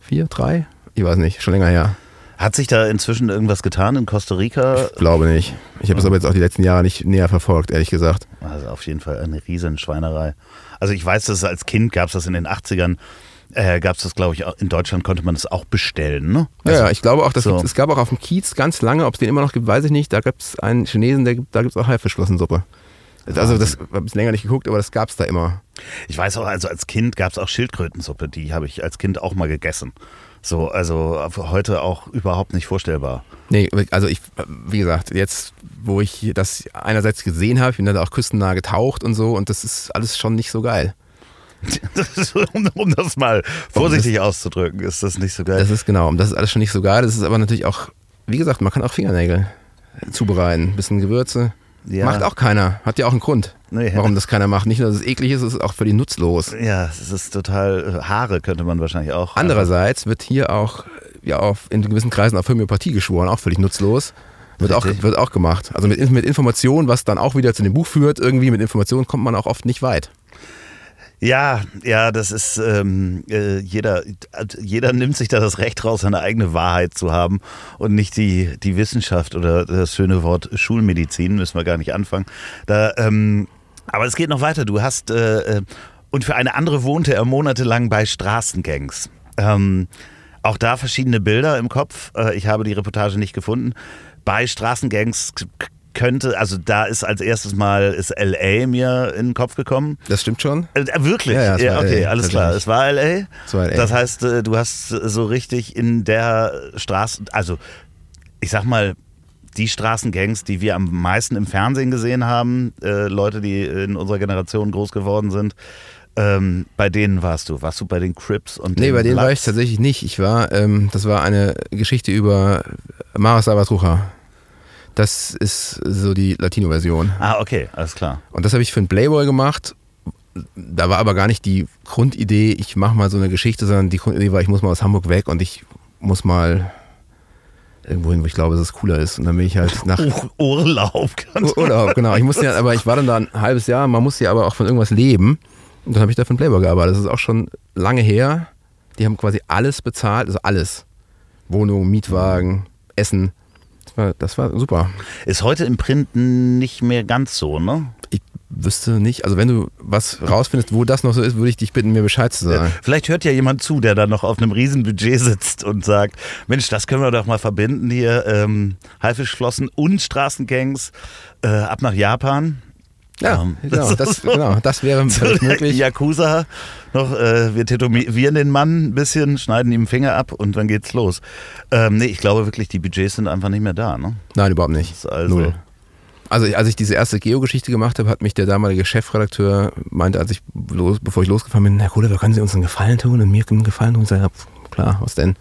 4, 3? Ich weiß nicht, schon länger her. Hat sich da inzwischen irgendwas getan in Costa Rica? Ich glaube nicht. Ich habe es aber jetzt auch die letzten Jahre nicht näher verfolgt, ehrlich gesagt. Also auf jeden Fall eine riesen Schweinerei. Also ich weiß, dass es als Kind gab es das in den 80ern, äh, gab es das, glaube ich, auch- in Deutschland konnte man das auch bestellen, ne? Also, ja, ich glaube auch, dass so. es gab auch auf dem Kiez ganz lange, ob es den immer noch gibt, weiß ich nicht. Da gibt es einen Chinesen, der, da gibt es auch Haifischflossensuppe. Also das habe ich länger nicht geguckt, aber das gab es da immer. Ich weiß auch, also als Kind gab es auch Schildkrötensuppe, die habe ich als Kind auch mal gegessen. So, also heute auch überhaupt nicht vorstellbar. Nee, also ich, wie gesagt, jetzt, wo ich das einerseits gesehen habe, ich bin da auch küstennah getaucht und so und das ist alles schon nicht so geil. Das um, um das mal vorsichtig auszudrücken, ist das nicht so geil. Das ist genau, das ist alles schon nicht so geil. Das ist aber natürlich auch, wie gesagt, man kann auch Fingernägel zubereiten, bisschen Gewürze. Ja. Macht auch keiner, hat ja auch einen Grund, Nee. warum das keiner macht. Nicht nur, dass es eklig ist, es ist auch völlig nutzlos. ja, es ist total, äh, Haare könnte man wahrscheinlich auch. Andererseits wird hier auch ja, auf, in gewissen Kreisen auf Homöopathie geschworen, auch völlig nutzlos. Wird auch, wird auch gemacht. Also mit, mit Informationen, was dann auch wieder zu dem Buch führt, irgendwie mit Informationen kommt man auch oft nicht weit. Ja, ja, das ist ähm, äh, jeder, jeder nimmt sich da das Recht raus, seine eigene Wahrheit zu haben und nicht die, die Wissenschaft oder das schöne Wort Schulmedizin, müssen wir gar nicht anfangen. Da, ähm, aber es geht noch weiter. Du hast äh, äh, und für eine andere wohnte er monatelang bei Straßengangs. Ähm, auch da verschiedene Bilder im Kopf. Äh, ich habe die Reportage nicht gefunden. Bei Straßengangs könnte, also da ist als erstes mal ist LA mir in den Kopf gekommen. Das stimmt schon. Äh, wirklich? Ja, ja, war okay, LA, alles klar. Es war LA. Es war LA. Das heißt, äh, du hast so richtig in der Straße, also ich sag mal, die Straßengangs, die wir am meisten im Fernsehen gesehen haben, äh, Leute, die in unserer Generation groß geworden sind, ähm, bei denen warst du. Warst du bei den Crips und Nee, den bei denen war ich Bloods? tatsächlich nicht. Ich war, ähm, das war eine Geschichte über Maras Salvatrucha. Das ist so die Latino-Version. Ah, okay, alles klar. Und das habe ich für einen Playboy gemacht. Da war aber gar nicht die Grundidee, ich mache mal so eine Geschichte, sondern die Grundidee war, ich muss mal aus Hamburg weg und ich muss mal irgendwo hin, wo ich glaube, dass es cooler ist. Und dann bin ich halt nach Ur Urlaub. Ur- Urlaub, genau. Ich musste ja, aber ich war dann da ein halbes Jahr, man muss ja aber auch von irgendwas leben. Und dann habe ich da für einen Playboy gearbeitet. Das ist auch schon lange her. Die haben quasi alles bezahlt, also alles. Wohnung, Mietwagen, Essen. Das war, das war super. Ist heute im Print nicht mehr ganz so, ne? Ich wüsste nicht, also wenn du was rausfindest, wo das noch so ist, würde ich dich bitten, mir Bescheid zu sagen. Vielleicht hört ja jemand zu, der da noch auf einem riesen Budget sitzt und sagt, Mensch, das können wir doch mal verbinden hier, ähm, Haifischflossen und Straßengangs äh, ab nach Japan. Ja, Ähm, genau, das so- genau, das wäre der möglich. Yakuza noch, äh, wir tätowieren den Mann ein bisschen, schneiden ihm den Finger ab und dann geht's los. Ähm, nee, ich glaube wirklich, die Budgets sind einfach nicht mehr da, ne? Nein, überhaupt nicht. Also- Null. Also als ich diese erste Geo-Geschichte gemacht habe, hat mich der damalige Chefredakteur meinte, als ich los, bevor ich losgefahren bin, Herr Kohler, können Sie uns einen Gefallen tun und mir einen Gefallen tun? Ich sage, klar, was denn?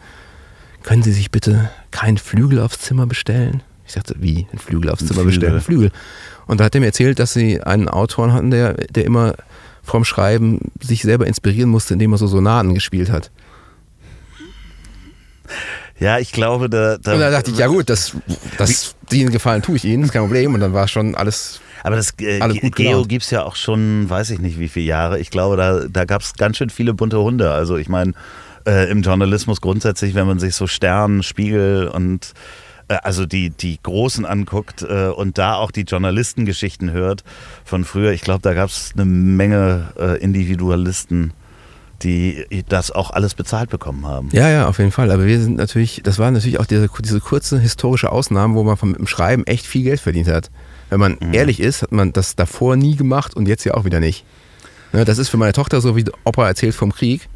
Können Sie sich bitte keinen Flügel aufs Zimmer bestellen? Ich sagte, wie? Einen Flügel aufs Ein Zimmer Flügel. bestellen? Flügel. Und da hat er mir erzählt, dass sie einen Autoren hatten, der, der immer vom Schreiben sich selber inspirieren musste, indem er so Sonaten gespielt hat. Ja, ich glaube, da. da Und da dachte ich, ja gut, das, das, den Gefallen tue ich Ihnen, ist kein Problem. Und dann war schon alles Aber das äh, Alle Ge- gut Geo gibt es ja auch schon, weiß ich nicht wie viele Jahre. Ich glaube, da, da gab es ganz schön viele bunte Hunde. Also ich meine, äh, im Journalismus grundsätzlich, wenn man sich so Stern, Spiegel und also die, die Großen anguckt äh, und da auch die Journalistengeschichten hört von früher, ich glaube, da gab es eine Menge äh, Individualisten, die das auch alles bezahlt bekommen haben. Ja, ja, auf jeden Fall. Aber wir sind natürlich, das war natürlich auch diese, diese kurze historische Ausnahme, wo man vom im Schreiben echt viel Geld verdient hat. Wenn man ehrlich ist, hat man das davor nie gemacht und jetzt ja auch wieder nicht. Ne, das ist für meine Tochter so, wie Opa erzählt vom Krieg.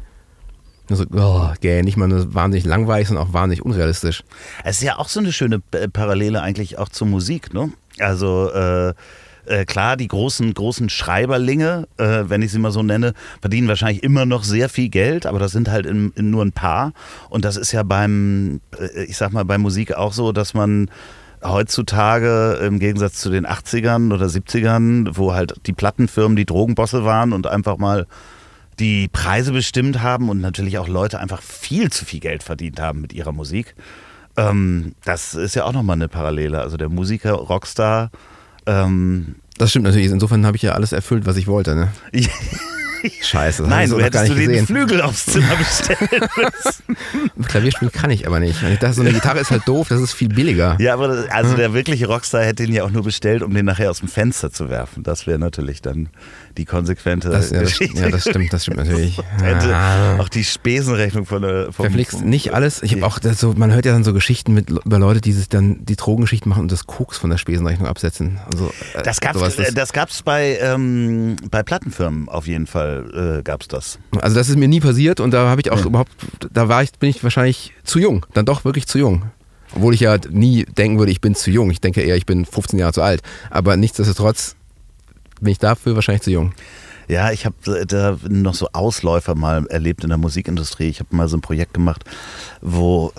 So, oh, gell, nicht mal nur wahnsinnig langweilig, sondern auch wahnsinnig unrealistisch. Es ist ja auch so eine schöne äh, Parallele eigentlich auch zur Musik, ne? Also äh, äh, klar, die großen, großen Schreiberlinge, äh, wenn ich sie mal so nenne, verdienen wahrscheinlich immer noch sehr viel Geld, aber das sind halt in, in nur ein paar. Und das ist ja beim, äh, ich sag mal, bei Musik auch so, dass man heutzutage im Gegensatz zu den 80ern oder 70ern, wo halt die Plattenfirmen die Drogenbosse waren und einfach mal die Preise bestimmt haben und natürlich auch Leute einfach viel zu viel Geld verdient haben mit ihrer Musik. Ähm, das ist ja auch nochmal eine Parallele. Also der Musiker, Rockstar, ähm, Das stimmt natürlich. Insofern habe ich ja alles erfüllt, was ich wollte. Ne? Scheiße. das Nein, du hättest du den gesehen. Flügel aufs Zimmer bestellt. Klavier spielen kann ich aber nicht. Und ich dachte, so eine Gitarre ist halt doof, das ist viel billiger. ja, aber das- also der wirkliche Rockstar hätte ihn ja auch nur bestellt, um den nachher aus dem Fenster zu werfen. Das wäre natürlich dann die konsequente Das, ja, das, Geschichte. ja, das stimmt, das stimmt natürlich. Hätte Ah. auch die Spesenrechnung von der vom, Verflixt nicht alles. Ich habe auch das so, man hört ja dann so Geschichten mit über Leute, die sich dann die Drogengeschichten machen und das Koks von der Spesenrechnung absetzen. Also, äh, Das gab's, sowas, äh, das gab's bei, ähm, bei Plattenfirmen auf jeden Fall, äh, gab's das. also das ist mir nie passiert und da habe ich auch Ja. überhaupt, da war ich, bin ich wahrscheinlich zu jung, dann doch wirklich zu jung. Obwohl ich ja nie denken würde, ich bin zu jung. Ich denke eher, ich bin 15 Jahre zu alt. Aber nichtsdestotrotz bin ich dafür wahrscheinlich zu jung. Ja, ich habe da noch so Ausläufer mal erlebt in der Musikindustrie. Ich habe mal so ein Projekt gemacht, wo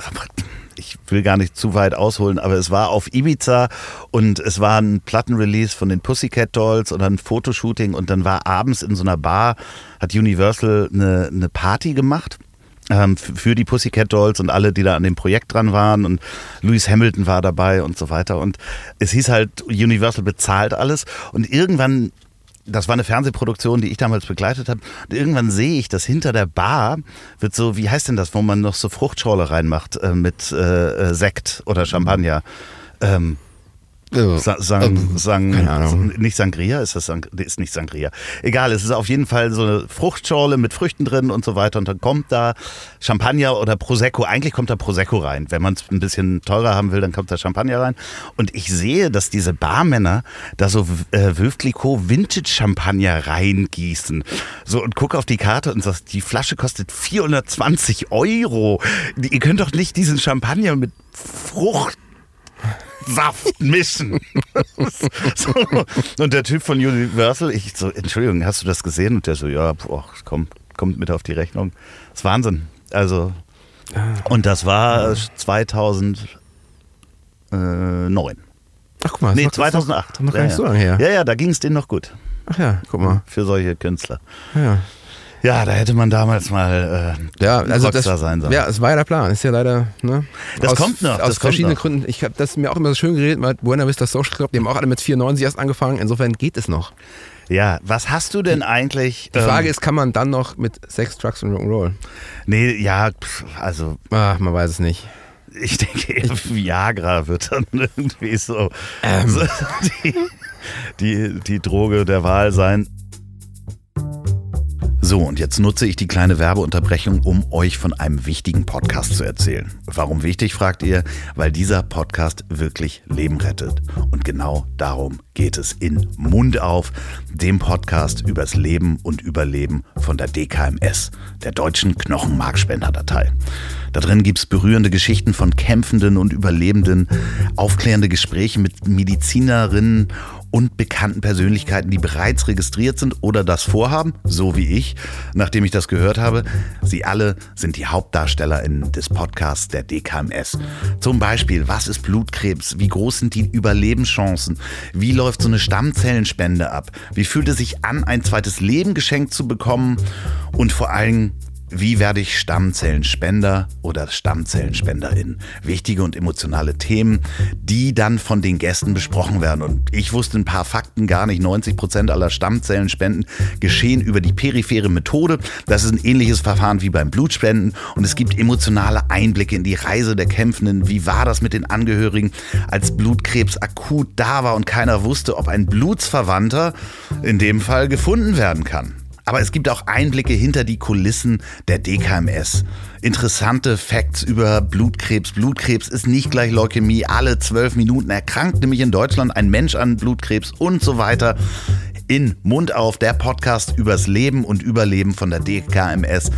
ich will gar nicht zu weit ausholen, aber es war auf Ibiza und es war ein Plattenrelease von den Pussycat Dolls und ein Fotoshooting und dann war abends in so einer Bar, hat Universal eine, eine Party gemacht ähm, für die Pussycat Dolls und alle, die da an dem Projekt dran waren und Lewis Hamilton war dabei und so weiter und es hieß halt, Universal bezahlt alles und irgendwann das war eine Fernsehproduktion, die ich damals begleitet habe. Und irgendwann sehe ich, dass hinter der Bar wird so, wie heißt denn das, wo man noch so Fruchtschorle reinmacht äh, mit äh, äh, Sekt oder Champagner. Ähm, Sa sang, Ähm, sang, Ahnung. Nicht Sangria, ist das Sang ist nicht Sangria. Egal, es ist auf jeden Fall so eine Fruchtschorle mit Früchten drin und so weiter. Und dann kommt da Champagner oder Prosecco. Eigentlich kommt da Prosecco rein. Wenn man es ein bisschen teurer haben will, dann kommt da Champagner rein. Und ich sehe, dass diese Barmänner da so äh, Veuve Clicquot Vintage Champagner reingießen. So und gucke auf die Karte und sag, die Flasche kostet 420 Euro. Ihr könnt doch nicht diesen Champagner mit Frucht Saft mischen. so. Und der Typ von Universal, ich so, Entschuldigung, hast du das gesehen? Und der so, ja, boah, komm, kommt mit auf die Rechnung. Das ist Wahnsinn. Also, und das war 2009. Ach guck mal, Nee, ist noch- das ist 2008. Noch gar ja, nicht ja. so lange her. Ja, ja, da ging es denen noch gut. Ach ja, guck mal. Für solche Künstler. Ja, Ja, da hätte man damals mal äh, ja also das, sein sollen. ja, es war ja der Plan. Ist ja leider, ne? Das aus, kommt noch, Aus das verschiedenen noch. Gründen. Ich habe das mir auch immer so schön geredet mit Buena Vista Social Club. Die haben auch alle mit 94 erst angefangen. Insofern geht es noch. Ja, was hast du denn eigentlich? Die Frage ähm, ist, kann man dann noch mit Sex, Drugs und Rock'n'Roll? Nee, ja, also Ah, man weiß es nicht. Ich denke, eher Viagra wird dann irgendwie so, Ähm. so die, die, die Droge der Wahl sein. So, und jetzt nutze ich die kleine Werbeunterbrechung, um euch von einem wichtigen Podcast zu erzählen. Warum wichtig, fragt ihr? Weil dieser Podcast wirklich Leben rettet. Und genau darum geht es in Mund auf, dem Podcast übers Leben und Überleben von der DKMS, der deutschen Knochenmarkspenderdatei. Da drin gibt es berührende Geschichten von Kämpfenden und Überlebenden, aufklärende Gespräche mit Medizinerinnen und bekannten Persönlichkeiten, die bereits registriert sind oder das vorhaben, so wie ich, nachdem ich das gehört habe. Sie alle sind die HauptdarstellerInnen des Podcasts der DKMS. Zum Beispiel, was ist Blutkrebs? Wie groß sind die Überlebenschancen? Wie läuft so eine Stammzellenspende ab? Wie fühlt es sich an, ein zweites Leben geschenkt zu bekommen? Und vor allem, wie werde ich Stammzellenspender oder Stammzellenspenderin? Wichtige und emotionale Themen, die dann von den Gästen besprochen werden. Und ich wusste ein paar Fakten gar nicht. 90 Prozent aller Stammzellenspenden geschehen über die periphere Methode. Das ist ein ähnliches Verfahren wie beim Blutspenden. Und es gibt emotionale Einblicke in die Reise der Kämpfenden. Wie war das mit den Angehörigen, als Blutkrebs akut da war und keiner wusste, ob ein Blutsverwandter in dem Fall gefunden werden kann? Aber es gibt auch Einblicke hinter die Kulissen der DKMS. Interessante Facts über Blutkrebs. Blutkrebs ist nicht gleich Leukämie. Alle zwölf Minuten erkrankt nämlich in Deutschland ein Mensch an Blutkrebs und so weiter. In Mund auf, der Podcast übers Leben und Überleben von der DKMS.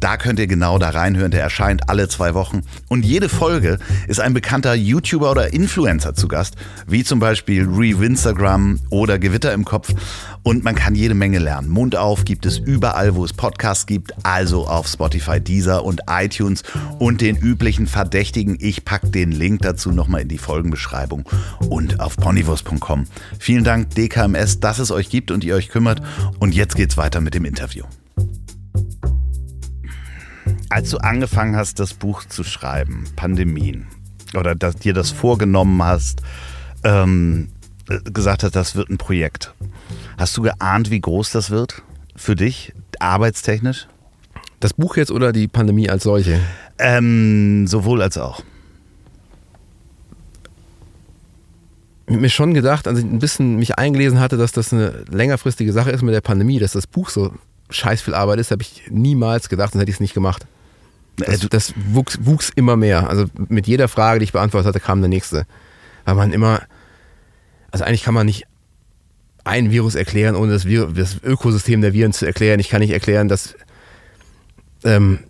Da könnt ihr genau da reinhören. Der erscheint alle zwei Wochen. Und jede Folge ist ein bekannter YouTuber oder Influencer zu Gast, wie zum Beispiel Re Winstagram oder Gewitter im Kopf. Und man kann jede Menge lernen. Mund auf gibt es überall, wo es Podcasts gibt, also auf Spotify, Deezer und iTunes und den üblichen Verdächtigen. Ich packe den Link dazu nochmal in die Folgenbeschreibung und auf ponywurst.com. Vielen Dank DKMS, dass es euch gibt und ihr euch kümmert. Und jetzt geht's weiter mit dem Interview. Als du angefangen hast, das Buch zu schreiben, Pandemien, oder dass dir das vorgenommen hast, ähm, äh, gesagt hast, das wird ein Projekt, hast du geahnt, wie groß das wird? für dich, arbeitstechnisch? Das Buch jetzt oder die Pandemie als solche? Ähm, sowohl als auch. Ich mir schon gedacht, als ich ein bisschen mich eingelesen hatte, dass das eine längerfristige Sache ist mit der Pandemie, dass das Buch so scheiß viel Arbeit ist, habe ich niemals gedacht, sonst hätte ich es nicht gemacht. Das, das wuchs, wuchs immer mehr. Also mit jeder Frage, die ich beantwortet hatte, kam der nächste. Weil man immer, also eigentlich kann man nicht ein Virus erklären, ohne das, Vir das Ökosystem der Viren zu erklären. Ich kann nicht erklären, dass ähm,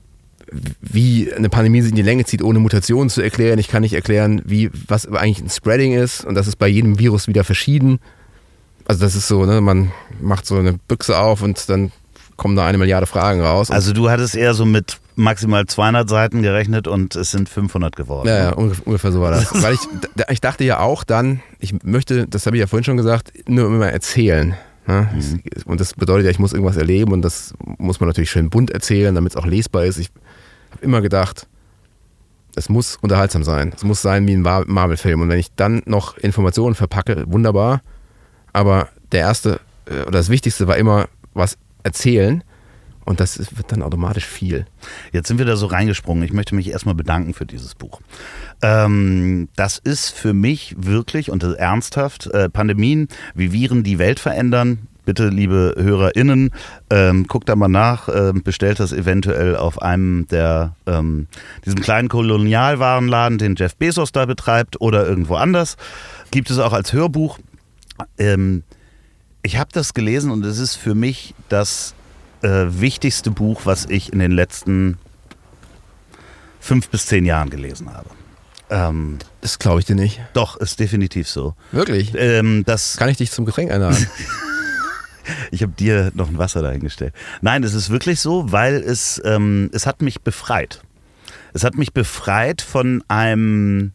wie eine Pandemie sich in die Länge zieht, ohne Mutationen zu erklären. Ich kann nicht erklären, wie was eigentlich ein Spreading ist und das ist bei jedem Virus wieder verschieden. Also das ist so, ne, man macht so eine Büchse auf und dann kommen da eine Milliarde Fragen raus. Also du hattest eher so mit maximal 200 Seiten gerechnet und es sind 500 geworden. Ja, ja ungefähr so war das. Weil ich, ich dachte ja auch dann, ich möchte, das habe ich ja vorhin schon gesagt, nur immer erzählen. Ne? Mhm. Und das bedeutet ja, ich muss irgendwas erleben und das muss man natürlich schön bunt erzählen, damit es auch lesbar ist. Ich habe immer gedacht, es muss unterhaltsam sein. Es muss sein wie ein Marvel-Film. Und wenn ich dann noch Informationen verpacke, wunderbar. Aber der erste äh, oder das Wichtigste war immer was erzählen. Und das wird dann automatisch viel. Jetzt sind wir da so reingesprungen. Ich möchte mich erstmal bedanken für dieses Buch. Ähm, das ist für mich wirklich und ernsthaft äh, Pandemien, wie Viren die Welt verändern. Bitte, liebe HörerInnen, ähm, guckt da mal nach, äh, bestellt das eventuell auf einem der, ähm, diesem kleinen Kolonialwarenladen, den Jeff Bezos da betreibt oder irgendwo anders. Gibt es auch als Hörbuch. Ähm, ich habe das gelesen und es ist für mich das äh, wichtigste Buch, was ich in den letzten fünf bis zehn Jahren gelesen habe. Ähm, das glaube ich dir nicht. Doch, ist definitiv so. Wirklich? Ähm, das Kann ich dich zum Getränk einladen? ich habe dir noch ein Wasser dahingestellt. Nein, es ist wirklich so, weil es, ähm, es hat mich befreit. Es hat mich befreit von einem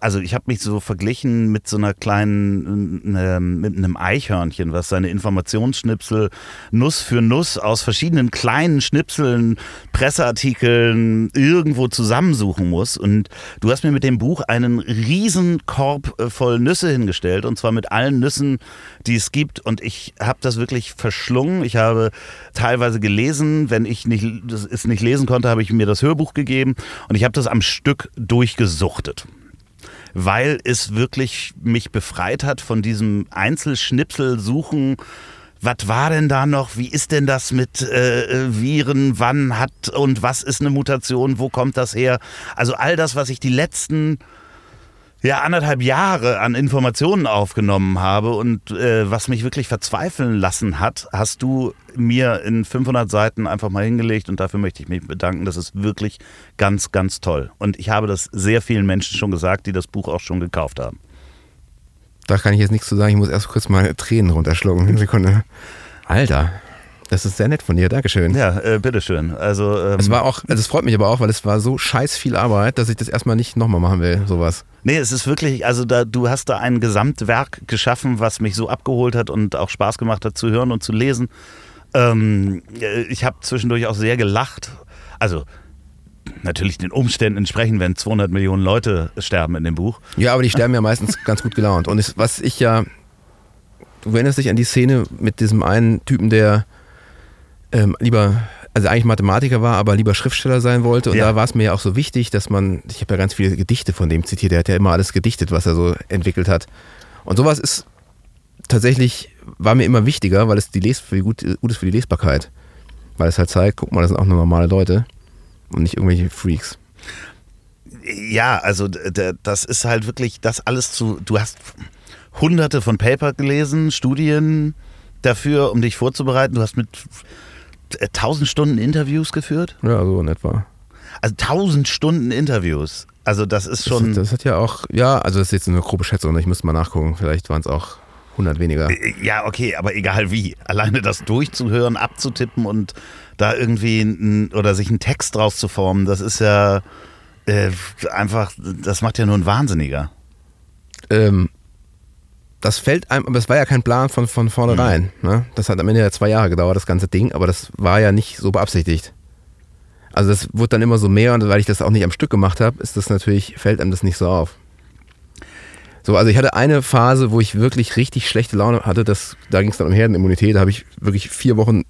also ich habe mich so verglichen mit so einer kleinen, äh, mit einem Eichhörnchen, was seine Informationsschnipsel Nuss für Nuss aus verschiedenen kleinen Schnipseln, Presseartikeln irgendwo zusammensuchen muss. Und du hast mir mit dem Buch einen riesen Korb äh, voll Nüsse hingestellt und zwar mit allen Nüssen, die es gibt. Und ich habe das wirklich verschlungen. Ich habe teilweise gelesen, wenn ich nicht, es nicht lesen konnte, habe ich mir das Hörbuch gegeben und ich habe das am Stück durchgesuchtet weil es wirklich mich befreit hat von diesem Einzelschnipsel suchen. Was war denn da noch? Wie ist denn das mit äh, Viren? Wann hat und was ist eine Mutation? Wo kommt das her? Also all das, was ich die letzten ja, anderthalb Jahre an Informationen aufgenommen habe und äh, was mich wirklich verzweifeln lassen hat, hast du mir in 500 Seiten einfach mal hingelegt und dafür möchte ich mich bedanken. Das ist wirklich ganz, ganz toll. Und ich habe das sehr vielen Menschen schon gesagt, die das Buch auch schon gekauft haben. Da kann ich jetzt nichts zu sagen. Ich muss erst kurz mal Tränen runterschlucken. Eine Sekunde. Alter. Das ist sehr nett von dir, Dankeschön. Ja, äh, bitteschön. Also, ähm, es war auch, also es freut mich aber auch, weil es war so scheiß viel Arbeit, dass ich das erstmal nicht nochmal machen will, sowas. Nee, es ist wirklich, also da, du hast da ein Gesamtwerk geschaffen, was mich so abgeholt hat und auch Spaß gemacht hat zu hören und zu lesen. Ähm, ich habe zwischendurch auch sehr gelacht. Also natürlich den Umständen entsprechend, wenn 200 Millionen Leute sterben in dem Buch. Ja, aber die sterben ja meistens ganz gut gelaunt. Und es, was ich ja, du erinnerst dich an die Szene mit diesem einen Typen, der ähm, lieber, also eigentlich Mathematiker war, aber lieber Schriftsteller sein wollte. Und ja. da war es mir ja auch so wichtig, dass man, ich habe ja ganz viele Gedichte von dem zitiert, der hat ja immer alles gedichtet, was er so entwickelt hat. Und sowas ist tatsächlich, war mir immer wichtiger, weil es die Les für die gut, gut ist für die Lesbarkeit. Weil es halt zeigt, guck mal, das sind auch nur normale Leute und nicht irgendwelche Freaks. Ja, also das ist halt wirklich das alles zu, du hast hunderte von Paper gelesen, Studien dafür, um dich vorzubereiten. Du hast mit 1000 Stunden Interviews geführt? Ja, so in etwa. Also 1000 Stunden Interviews. Also das ist schon. Das, das hat ja auch, ja, also das ist jetzt eine grobe Schätzung, ich müsste mal nachgucken. Vielleicht waren es auch 100 weniger. Äh, ja, okay, aber egal wie. Alleine das durchzuhören, abzutippen und da irgendwie ein, oder sich einen Text draus zu formen, das ist ja äh, einfach, das macht ja nur ein Wahnsinniger. Ähm, das fällt einem, aber es war ja kein Plan von, von vornherein. Mhm. Ne? Das hat am Ende ja zwei Jahre gedauert, das ganze Ding, aber das war ja nicht so beabsichtigt. Also das wurde dann immer so mehr und weil ich das auch nicht am Stück gemacht habe, ist das natürlich, fällt einem das nicht so auf. So, also ich hatte eine Phase, wo ich wirklich richtig schlechte Laune hatte. Das, da ging es dann um Herdenimmunität. Da habe ich wirklich vier Wochen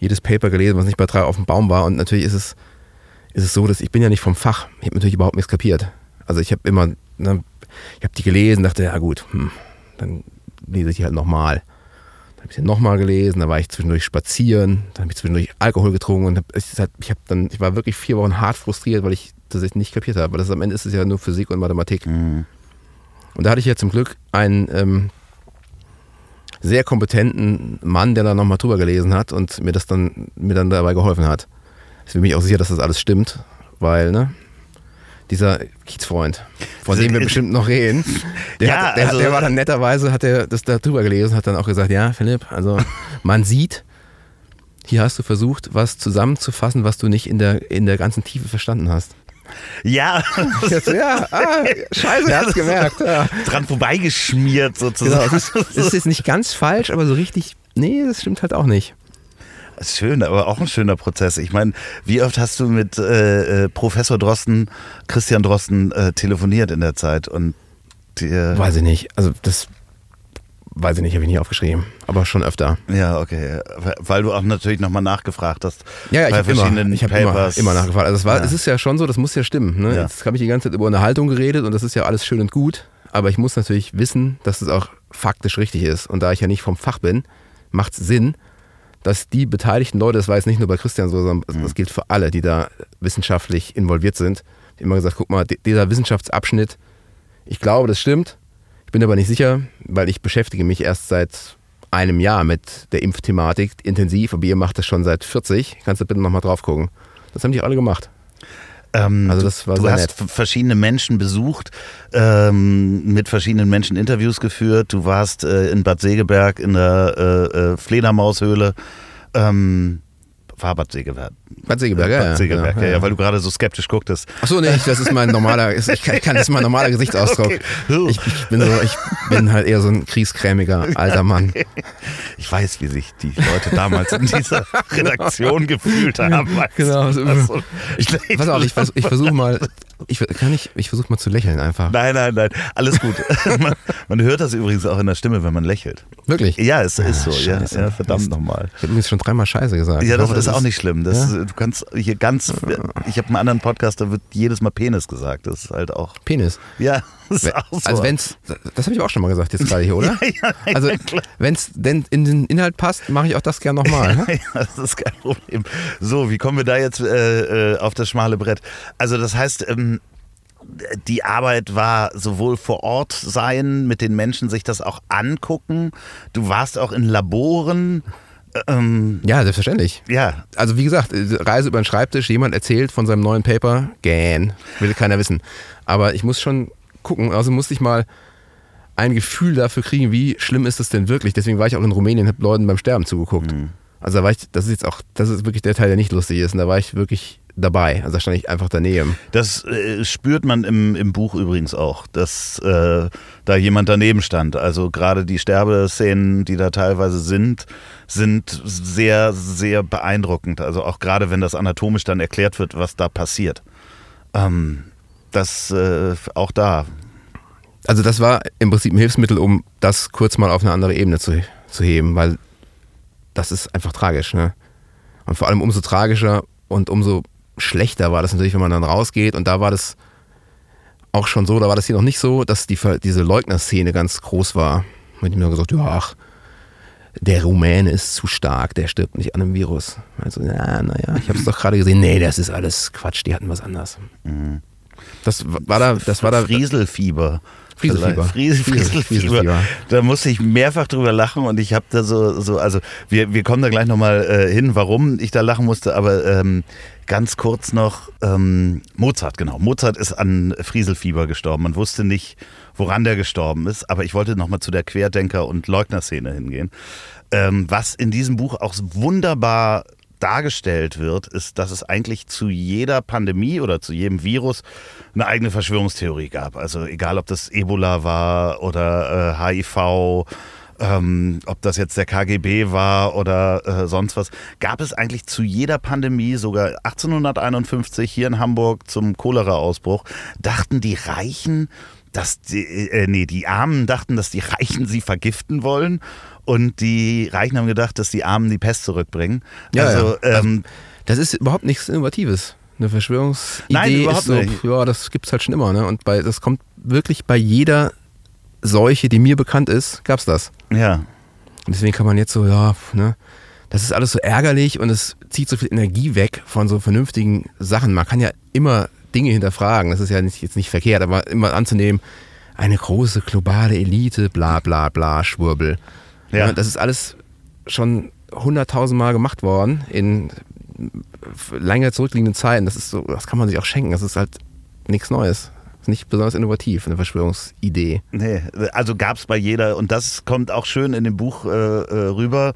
jedes Paper gelesen, was nicht bei drei auf dem Baum war. Und natürlich ist es, ist es so, dass ich bin ja nicht vom Fach. Ich habe natürlich überhaupt nichts kapiert. Also ich habe immer, ne, ich habe die gelesen, dachte, ja gut, hm, dann lese ich die halt nochmal. Dann habe ich sie nochmal gelesen, dann war ich zwischendurch spazieren, dann habe ich zwischendurch Alkohol getrunken und hab, ich, ich, hab dann, ich war wirklich vier Wochen hart frustriert, weil ich das nicht kapiert habe. Weil das am Ende ist es ja nur Physik und Mathematik. Mhm. Und da hatte ich ja zum Glück einen ähm, sehr kompetenten Mann, der da nochmal drüber gelesen hat und mir das dann, mir dann dabei geholfen hat. Ich bin mir auch sicher, dass das alles stimmt, weil, ne? Dieser Kiezfreund, von dem wir bestimmt noch reden, der, Ja, hat, der, also- der war dann netterweise, hat er das da drüber gelesen, hat dann auch gesagt, ja, Philipp, also man sieht, hier hast du versucht, was zusammenzufassen, was du nicht in der, in der ganzen Tiefe verstanden hast. Ja, Jetzt, ja, ah, scheiße, er hat's gemerkt. Ja. dran vorbeigeschmiert Genau, sozusagen. es ist, es ist jetzt nicht ganz falsch, aber so richtig, nee, das stimmt halt auch nicht. Schön, aber auch ein schöner Prozess. Ich meine, wie oft hast du mit äh, äh, Professor Drosten, Christian Drosten, äh, telefoniert in der Zeit? Und dir, Weiß ich nicht, also das weiß ich nicht, habe ich nicht aufgeschrieben, aber schon öfter. ja, okay. Weil du auch natürlich nochmal nachgefragt hast. Ja, ja ich habe immer, ich hab immer, immer nachgefragt. Also es, war, Ja. es ist ja schon so, das muss ja stimmen. Ne? Ja. Jetzt habe ich die ganze Zeit über Unterhaltung geredet und das ist ja alles schön und gut, aber ich muss natürlich wissen, dass es auch faktisch richtig ist. Und da ich ja nicht vom Fach bin, macht es Sinn, dass die beteiligten Leute, das war jetzt nicht nur bei Christian so, sondern Mhm. das gilt für alle, die da wissenschaftlich involviert sind, die immer gesagt, guck mal, di- dieser Wissenschaftsabschnitt, ich glaube, das stimmt, ich bin aber nicht sicher, weil ich beschäftige mich erst seit einem Jahr mit der Impfthematik intensiv, aber ihr macht das schon seit 40. Kannst du bitte nochmal drauf gucken. Das haben die alle gemacht. Ähm, Also du- das war du sehr hast nett. verschiedene Menschen besucht, ähm, mit verschiedenen Menschen Interviews geführt. Du warst äh, in Bad Segeberg in der äh, äh, Fledermaushöhle. Ähm, war Bad Segeberg. Bad Segeberg, ja, Bad ja, Segeberg, genau, ja, ja. ja, weil du gerade so skeptisch gucktest. Achso, nee, ich, das ist mein normaler, ich kann, das ist mein normaler Gesichtsausdruck. Okay. Ich, ich, bin so, ich bin halt eher so ein kriegskrämiger alter Mann. Ich weiß, wie sich die Leute damals in dieser Redaktion gefühlt haben. Genau, so- Pass auf, ich, vers ich versuche mal, ich, kann ich, ich versuche mal zu lächeln einfach. Nein, nein, nein, alles gut. man, man hört das übrigens auch in der Stimme, wenn man lächelt. Wirklich? Ja, es ist so. Ja, scheiße. ja, verdammt nochmal. Ich habe übrigens schon dreimal Scheiße gesagt. Ja, das hoffe, ist auch nicht schlimm. Das, Ja? Du kannst hier ganz. Ich habe einen anderen Podcast, da wird jedes Mal Penis gesagt. Das ist halt auch. Penis. Ja, das ist auch so. Also wenn's, das habe ich auch schon mal gesagt jetzt gerade hier, oder? Ja, ja, Also wenn es denn in den Inhalt passt, mache ich auch das gern nochmal. Ne? Ja, das ist kein Problem. So, wie kommen wir da jetzt äh, äh, auf das schmale Brett? Also, das heißt, ähm, die Arbeit war sowohl vor Ort sein, mit den Menschen sich das auch angucken. Du warst auch in Laboren. Ähm, Ja, selbstverständlich. ja, Also wie gesagt, Reise über den Schreibtisch, jemand erzählt von seinem neuen Paper, gähn, will keiner wissen. Aber ich muss schon gucken, also musste ich mal ein Gefühl dafür kriegen, wie schlimm ist es denn wirklich. Deswegen war ich auch in Rumänien habe Leuten beim Sterben zugeguckt. Also da war ich, das ist jetzt auch, das ist wirklich der Teil, der nicht lustig ist. Und da war ich wirklich dabei. Also da stand ich einfach daneben. Das äh, spürt man im, im Buch übrigens auch, dass äh, da jemand daneben stand. Also gerade die Sterbeszenen, die da teilweise sind, sind sehr, sehr beeindruckend. Also auch gerade wenn das anatomisch dann erklärt wird, was da passiert. Ähm, das äh, auch da. Also das war im Prinzip ein Hilfsmittel, um das kurz mal auf eine andere Ebene zu, zu heben, weil das ist einfach tragisch. Ne? Und vor allem umso tragischer und umso schlechter war das natürlich, wenn man dann rausgeht. Und da war das auch schon so, da war das hier noch nicht so, dass die, diese Leugner-Szene ganz groß war. Man hat mir gesagt, ja, ach, der Rumäne ist zu stark, der stirbt nicht an einem Virus. Also, ja, naja, ich habe es doch gerade gesehen. Nee, das ist alles Quatsch, die hatten was anderes. Das war da, das war da. Frieselfieber. Frieselfieber. Fries, Friesel- Frieselfieber. Frieselfieber. Da musste ich mehrfach drüber lachen und ich habe da so, so, also wir, wir kommen da gleich nochmal äh, hin, warum ich da lachen musste, aber ähm, ganz kurz noch, ähm, Mozart, genau. Mozart ist an Frieselfieber gestorben. Man wusste nicht, woran der gestorben ist, aber ich wollte nochmal zu der Querdenker- und Leugnerszene hingehen. Ähm, was in diesem Buch auch wunderbar dargestellt wird, ist, dass es eigentlich zu jeder Pandemie oder zu jedem Virus eine eigene Verschwörungstheorie gab. Also egal, ob das Ebola war oder äh, HIV, ähm, ob das jetzt der KGB war oder äh, sonst was, gab es eigentlich zu jeder Pandemie, sogar 1851 hier in Hamburg zum Cholera-Ausbruch, dachten die Reichen, dass die, äh, nee, die Armen dachten, dass die Reichen sie vergiften wollen und die Reichen haben gedacht, dass die Armen die Pest zurückbringen. Ja, also, ja. Ähm, Das ist überhaupt nichts Innovatives. Eine Verschwörungsidee Nein, überhaupt ist so, nicht. ja, das gibt's halt schon immer, ne? Und bei, das kommt wirklich bei jeder Seuche, die mir bekannt ist, gab's das. ja. Und deswegen kann man jetzt so, ja, ne, das ist alles so ärgerlich und es zieht so viel Energie weg von so vernünftigen Sachen. Man kann ja immer Dinge hinterfragen, das ist ja nicht, jetzt nicht verkehrt, aber immer anzunehmen, eine große globale Elite, bla bla bla, Schwurbel. Ja. Ja, das ist alles schon hunderttausendmal gemacht worden in lange zurückliegenden Zeiten. Das ist so, das kann man sich auch schenken. Das ist halt nichts Neues. Das ist nicht besonders innovativ, eine Verschwörungsidee. Nee, also gab es bei jeder, und das kommt auch schön in dem Buch äh, äh, rüber,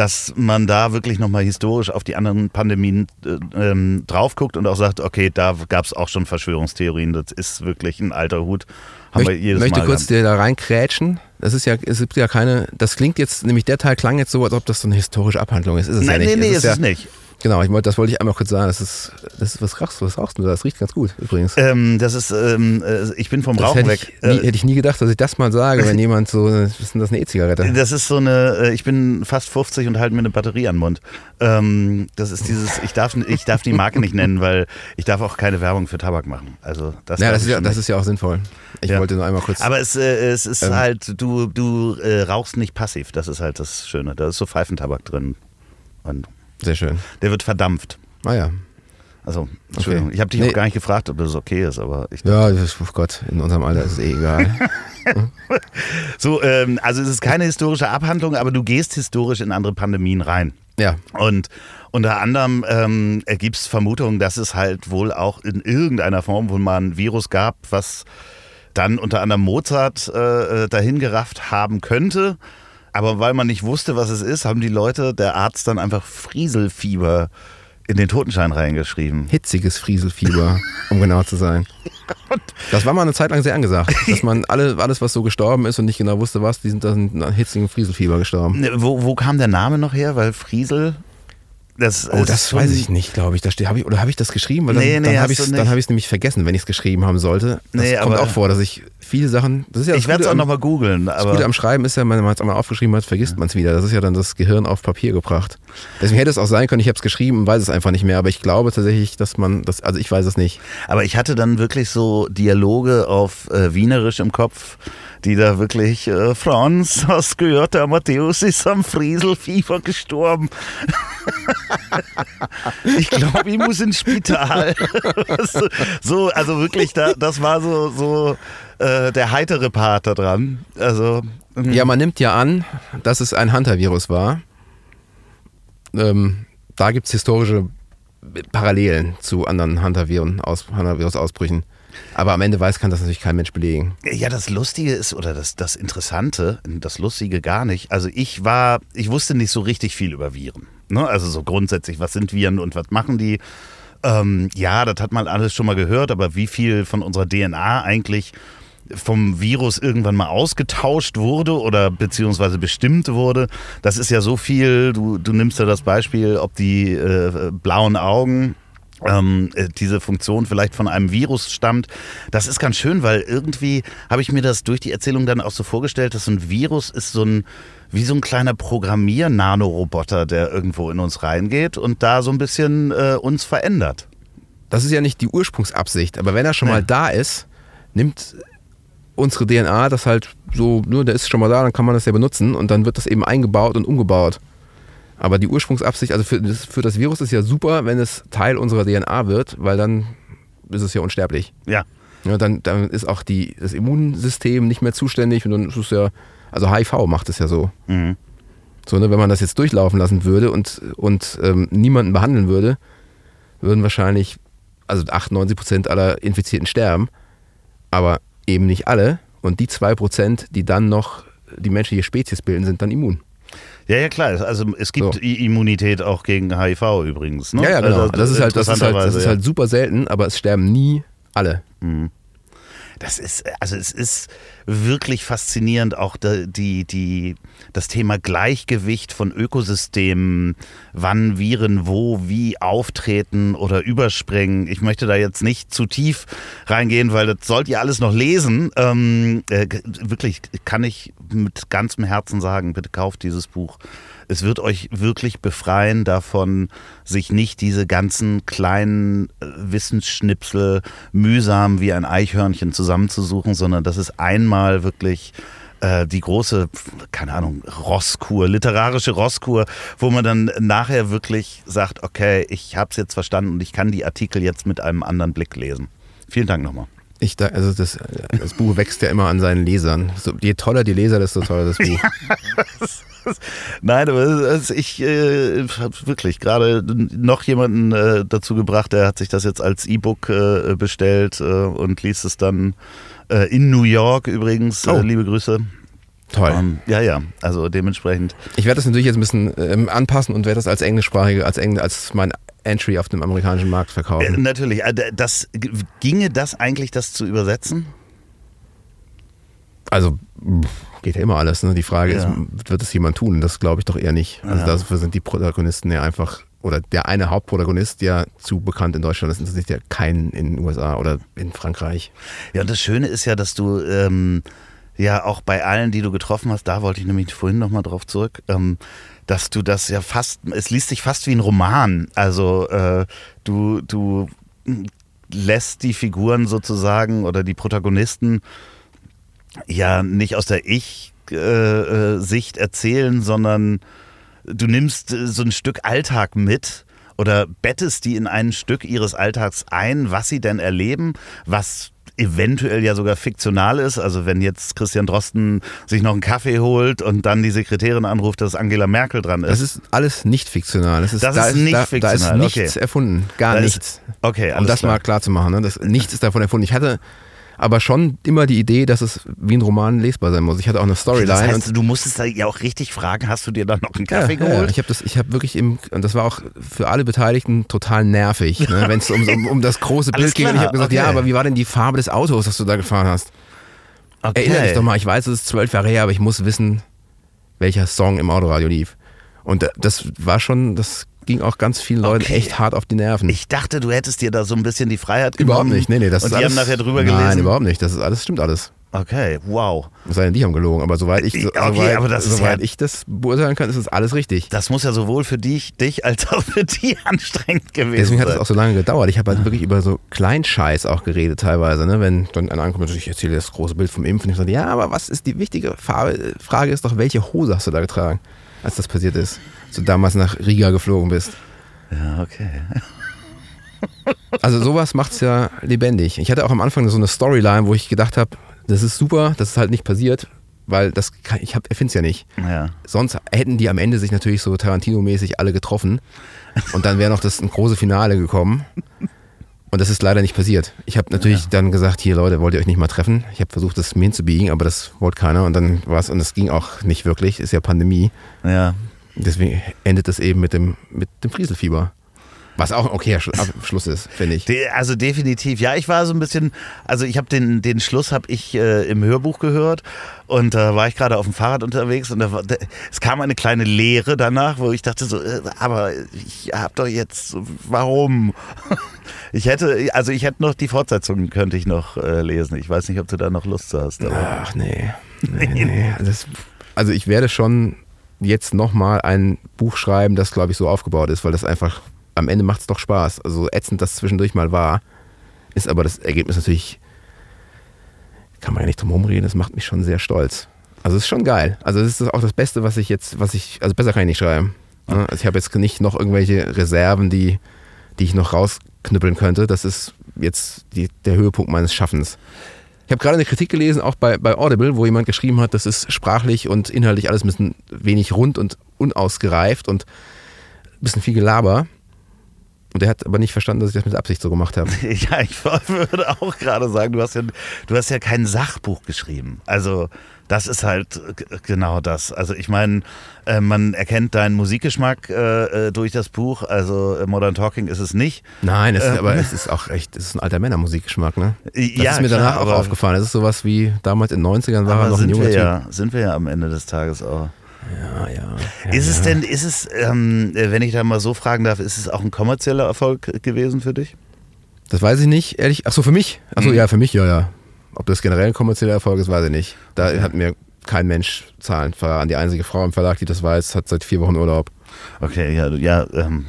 dass man da wirklich nochmal historisch auf die anderen Pandemien äh, ähm, drauf guckt und auch sagt, okay, da gab es auch schon Verschwörungstheorien, das ist wirklich ein alter Hut. Haben wir Möcht, jedes möchte Mal kurz dir da reinkrätschen. Das ist ja, es gibt ja keine, das klingt jetzt, nämlich der Teil klang jetzt so, als ob das so eine historische Abhandlung ist. Ist es Nein, ja nicht. nee, nee, es ist ja, es nicht. Genau, ich das wollte ich einmal kurz sagen. Das ist, das ist was rauchst du, was rauchst du? Das riecht ganz gut übrigens. Ähm, das ist, ähm, äh, ich bin vom Das Rauchen hätte weg. ich, nie, Äh, hätte ich nie gedacht, dass ich das mal sage, wenn jemand so, was ist denn das, eine E-Zigarette? Das ist so eine, äh, ich bin fast 50 und halte mir eine Batterie an den Mund. Ähm, das ist dieses, ich darf, ich darf die Marke nicht nennen, weil ich darf auch keine Werbung für Tabak machen. Also das Ja, darf das ist ja, das ist ja auch sinnvoll. Ich Ja. wollte nur einmal kurz. Aber es, äh, es ist Ähm. halt, du, du äh, rauchst nicht passiv. Das ist halt das Schöne. Da ist so Pfeifentabak drin. Und sehr schön. der wird verdampft. Ah ja. Also, Entschuldigung, ich habe dich Nee. auch gar nicht gefragt, ob das okay ist, aber ich. Ja, das, oh Gott, in unserem Alter ist es eh egal. So, ähm, also es ist keine historische Abhandlung, aber du gehst historisch in andere Pandemien rein. ja. Und unter anderem ähm, ergibt es Vermutungen, dass es halt wohl auch in irgendeiner Form wohl mal ein Virus gab, was dann unter anderem Mozart äh, dahin gerafft haben könnte. Aber weil man nicht wusste, was es ist, haben die Leute, der Arzt dann einfach Frieselfieber in den Totenschein reingeschrieben. Hitziges Frieselfieber, um genau zu sein. Das war mal eine Zeit lang sehr angesagt, dass man alle, alles, was so gestorben ist und nicht genau wusste, was, die sind dann an hitzigen Frieselfieber gestorben. Ne, Wo, wo kam der Name noch her? Weil Friesel, das Oh, das weiß ich nicht, glaube ich. Da steht, hab ich. Oder habe ich das geschrieben? Weil dann, Nee, nee, dann habe ich es hab nämlich vergessen, wenn ich es geschrieben haben sollte. Das Nee, kommt auch vor, dass ich viele Sachen. Das ist ja das Ich werde es auch nochmal googeln. Das Gute am Schreiben ist ja, wenn man es einmal aufgeschrieben hat, vergisst man es wieder. Das ist ja dann das Gehirn auf Papier gebracht. Deswegen hätte es auch sein können, ich habe es geschrieben weiß es einfach nicht mehr. Aber ich glaube tatsächlich, dass man das, also ich weiß es nicht. Aber ich hatte dann wirklich so Dialoge auf äh, Wienerisch im Kopf, die da wirklich, äh, Franz, hast gehört, der Matthäus ist am Frieselfieber gestorben. ich glaube, ich muss ins Spital. So, also wirklich, da, das war so, so äh, der heitere Part da dran. Also, mm, Ja, man nimmt ja an, dass es ein Hunter-Virus war. Ähm, da gibt es historische Parallelen zu anderen Hunter-Viren, aus, Hunter-Virus-Ausbrüchen. Aber am Ende weiß, kann das natürlich kein Mensch belegen. Ja, das Lustige ist, oder das, das Interessante, das Lustige gar nicht. Also ich war, ich wusste nicht so richtig viel über Viren. Ne? Also so grundsätzlich, was sind Viren und was machen die? Ähm, ja, das hat man alles schon mal gehört, aber wie viel von unserer DNA eigentlich vom Virus irgendwann mal ausgetauscht wurde oder beziehungsweise bestimmt wurde, das ist ja so viel, du, du nimmst ja das Beispiel, ob die äh, blauen Augen ähm, äh, diese Funktion vielleicht von einem Virus stammt. Das ist ganz schön, weil irgendwie habe ich mir das durch die Erzählung dann auch so vorgestellt, dass so ein Virus ist so ein wie so ein kleiner Programmier-Nanoroboter, der irgendwo in uns reingeht und da so ein bisschen äh, uns verändert. Das ist ja nicht die Ursprungsabsicht, aber wenn er schon Nee. mal da ist, nimmt unsere DNA das halt so, nur der ist schon mal da, dann kann man das ja benutzen und dann wird das eben eingebaut und umgebaut. Aber die Ursprungsabsicht, also für das, für das Virus ist ja super, wenn es Teil unserer DNA wird, weil dann ist es ja unsterblich. Ja. Ja, dann, dann ist auch die, das Immunsystem nicht mehr zuständig und dann ist es ja, also HIV macht es ja so. Mhm. So, ne, wenn man das jetzt durchlaufen lassen würde und, und ähm, niemanden behandeln würde, würden wahrscheinlich, also 98 Prozent aller Infizierten sterben, aber eben nicht alle. Und die 2 Prozent, die dann noch die menschliche Spezies bilden, sind dann immun. Ja, ja, klar. Also es gibt So. Immunität auch gegen HIV übrigens. Ne? Ja, ja, genau. Also, das, ist halt, das, ist halt, das ist halt super selten, aber es sterben nie alle. Das ist, also es ist, wirklich faszinierend, auch die, die, das Thema Gleichgewicht von Ökosystemen, wann Viren wo, wie auftreten oder überspringen. Ich möchte da jetzt nicht zu tief reingehen, weil das sollt ihr alles noch lesen. Ähm, äh, wirklich kann ich mit ganzem Herzen sagen, bitte kauft dieses Buch es wird euch wirklich befreien davon, sich nicht diese ganzen kleinen äh, Wissensschnipsel mühsam wie ein Eichhörnchen zusammenzusuchen, sondern das ist einmal wirklich äh, die große, keine Ahnung, Rosskur, literarische Rosskur, wo man dann nachher wirklich sagt, okay, ich habe es jetzt verstanden und ich kann die Artikel jetzt mit einem anderen Blick lesen. Vielen Dank nochmal. Ich da, also das, das Buch wächst ja immer an seinen Lesern. So, je toller die Leser, desto toller das Buch. Nein, aber ich äh, habe wirklich gerade noch jemanden äh, dazu gebracht, der hat sich das jetzt als E-Book äh, bestellt äh, und liest es dann äh, in New York übrigens. Äh, oh. liebe Grüße. Toll. Um, ähm, ja, ja, also dementsprechend. Ich werde das natürlich jetzt ein bisschen ähm, anpassen und werde das als englischsprachige, als, Engl als mein Entry auf dem amerikanischen Markt verkaufen. natürlich. Das, ginge das eigentlich, das zu übersetzen? Also geht ja immer alles. Ne? Die Frage ja. ist, wird es jemand tun? Das glaube ich doch eher nicht. Also ja. dafür sind die Protagonisten ja einfach, oder der eine Hauptprotagonist ja zu bekannt in Deutschland, das interessiert ja keinen in den USA oder in Frankreich. Ja, und das Schöne ist ja, dass du ähm, ja auch bei allen, die du getroffen hast, da wollte ich nämlich vorhin nochmal drauf zurück, ähm, dass du das ja fast, es liest sich fast wie ein Roman. Also äh, du, du lässt die Figuren sozusagen oder die Protagonisten ja nicht aus der Ich-Sicht erzählen, sondern du nimmst so ein Stück Alltag mit oder bettest die in ein Stück ihres Alltags ein, was sie denn erleben, was eventuell ja sogar fiktional ist. Also wenn jetzt Christian Drosten sich noch einen Kaffee holt und dann die Sekretärin anruft, dass Angela Merkel dran ist. Das ist alles nicht fiktional. Das ist, das da ist nicht da, fiktional. Da ist nichts okay. erfunden. Gar da nichts. Ist, okay, alles Um das klar. mal klar zu machen. Ne? Das, nichts ist davon erfunden. Ich hatte aber schon immer die Idee, dass es wie ein Roman lesbar sein muss. Ich hatte auch eine Storyline. Das heißt, du musstest da ja auch richtig fragen, hast du dir dann noch einen Kaffee ja, geholt? Ja, ich habe das, ich habe wirklich im, und das war auch für alle Beteiligten total nervig, ne, wenn es um, um, um, das große Bild ging. Und ich habe gesagt, okay. ja, aber wie war denn die Farbe des Autos, das du da gefahren hast? Okay. Erinnere dich doch mal, ich weiß, es ist zwölf Jahre her, aber ich muss wissen, welcher Song im Autoradio lief. Und das war schon, das ging auch ganz vielen Leuten okay. echt hart auf die Nerven. Ich dachte, du hättest dir da so ein bisschen die Freiheit genommen. Überhaupt nicht, nee, nee. Das und ist die alles, haben nachher drüber gelesen? Nein, überhaupt nicht. Das ist alles, stimmt alles. Okay, wow. Es sei denn, die haben gelogen, aber soweit ich, okay, soweit, aber das soweit ja, ich das beurteilen kann, ist das alles richtig. Das muss ja sowohl für dich, dich als auch für die anstrengend gewesen Deswegen sein. hat es auch so lange gedauert. Ich habe halt wirklich über so Kleinscheiß auch geredet teilweise. Ne? Wenn dann einer ankommt und ich erzähle das große Bild vom Impfen. Ich sage, ja, aber was ist die wichtige Frage? Frage ist doch, welche Hose hast du da getragen, als das passiert ist? Als du damals nach Riga geflogen bist. Ja, okay. Also sowas macht es ja lebendig. Ich hatte auch am Anfang so eine Storyline, wo ich gedacht habe, das ist super, dass es halt nicht passiert, weil das kann, ich erfinde es ja nicht. Ja. Sonst hätten die am Ende sich natürlich so Tarantino-mäßig alle getroffen und dann wäre noch das ein große Finale gekommen. Und das ist leider nicht passiert. Ich habe natürlich ja. dann gesagt, hier Leute, wollt ihr euch nicht mal treffen? Ich habe versucht, das mir hinzubiegen, aber das wollte keiner und dann war es, und das ging auch nicht wirklich, ist ja Pandemie. Ja. Deswegen endet es eben mit dem, mit dem Frieselfieber. Was auch ein okayer Schluss ist, finde ich. Also definitiv. Ja, ich war so ein bisschen, also ich habe den, den Schluss habe ich äh, im Hörbuch gehört und da äh, war ich gerade auf dem Fahrrad unterwegs und da war, da, es kam eine kleine Leere danach, wo ich dachte so, äh, aber ich habe doch jetzt, warum? Ich hätte, also ich hätte noch die Fortsetzung könnte ich noch äh, lesen. Ich weiß nicht, ob du da noch Lust hast. Ach nee. nee, nee. Das, also ich werde schon jetzt nochmal ein Buch schreiben, das, glaube ich, so aufgebaut ist, weil das einfach, am Ende macht es doch Spaß. Also ätzend das zwischendurch mal war, ist aber das Ergebnis natürlich, kann man ja nicht drum herum reden, das macht mich schon sehr stolz. Also es ist schon geil. Also es ist auch das Beste, was ich jetzt, was ich, also besser kann ich nicht schreiben. Ne? Also ich habe jetzt nicht noch irgendwelche Reserven, die, die ich noch rausknüppeln könnte. Das ist jetzt die, der Höhepunkt meines Schaffens. Ich habe gerade eine Kritik gelesen, auch bei, bei Audible, wo jemand geschrieben hat, das ist sprachlich und inhaltlich alles ein bisschen wenig rund und unausgereift und ein bisschen viel Gelaber. Und er hat aber nicht verstanden, dass ich das mit Absicht so gemacht habe. Ja, ich würde auch gerade sagen, du hast ja, du hast ja kein Sachbuch geschrieben. Also Das ist halt genau das. Also ich meine, äh, man erkennt deinen Musikgeschmack äh, äh, durch das Buch. Also äh, Modern Talking ist es nicht. Nein, es ist, Ähm. aber es ist auch echt, es ist ein alter Männermusikgeschmack, ne? Das ja, ist mir klar, danach auch aber- aufgefallen. Das ist sowas wie damals in den 90ern war er noch ein junger Typ. ja, sind wir ja am Ende des Tages auch. Ja, ja. ja Ist es denn, ist es, ähm, äh, wenn ich da mal so fragen darf, ist es auch ein kommerzieller Erfolg gewesen für dich? Das weiß ich nicht, ehrlich. Achso, für mich? Achso, Mhm. ja, für mich, ja, ja. Ob das generell ein kommerzieller Erfolg ist, weiß ich nicht. Da hat mir kein Mensch Zahlen verraten. Die einzige Frau im Verlag, die das weiß, hat seit vier Wochen Urlaub. Okay, ja, ja ähm,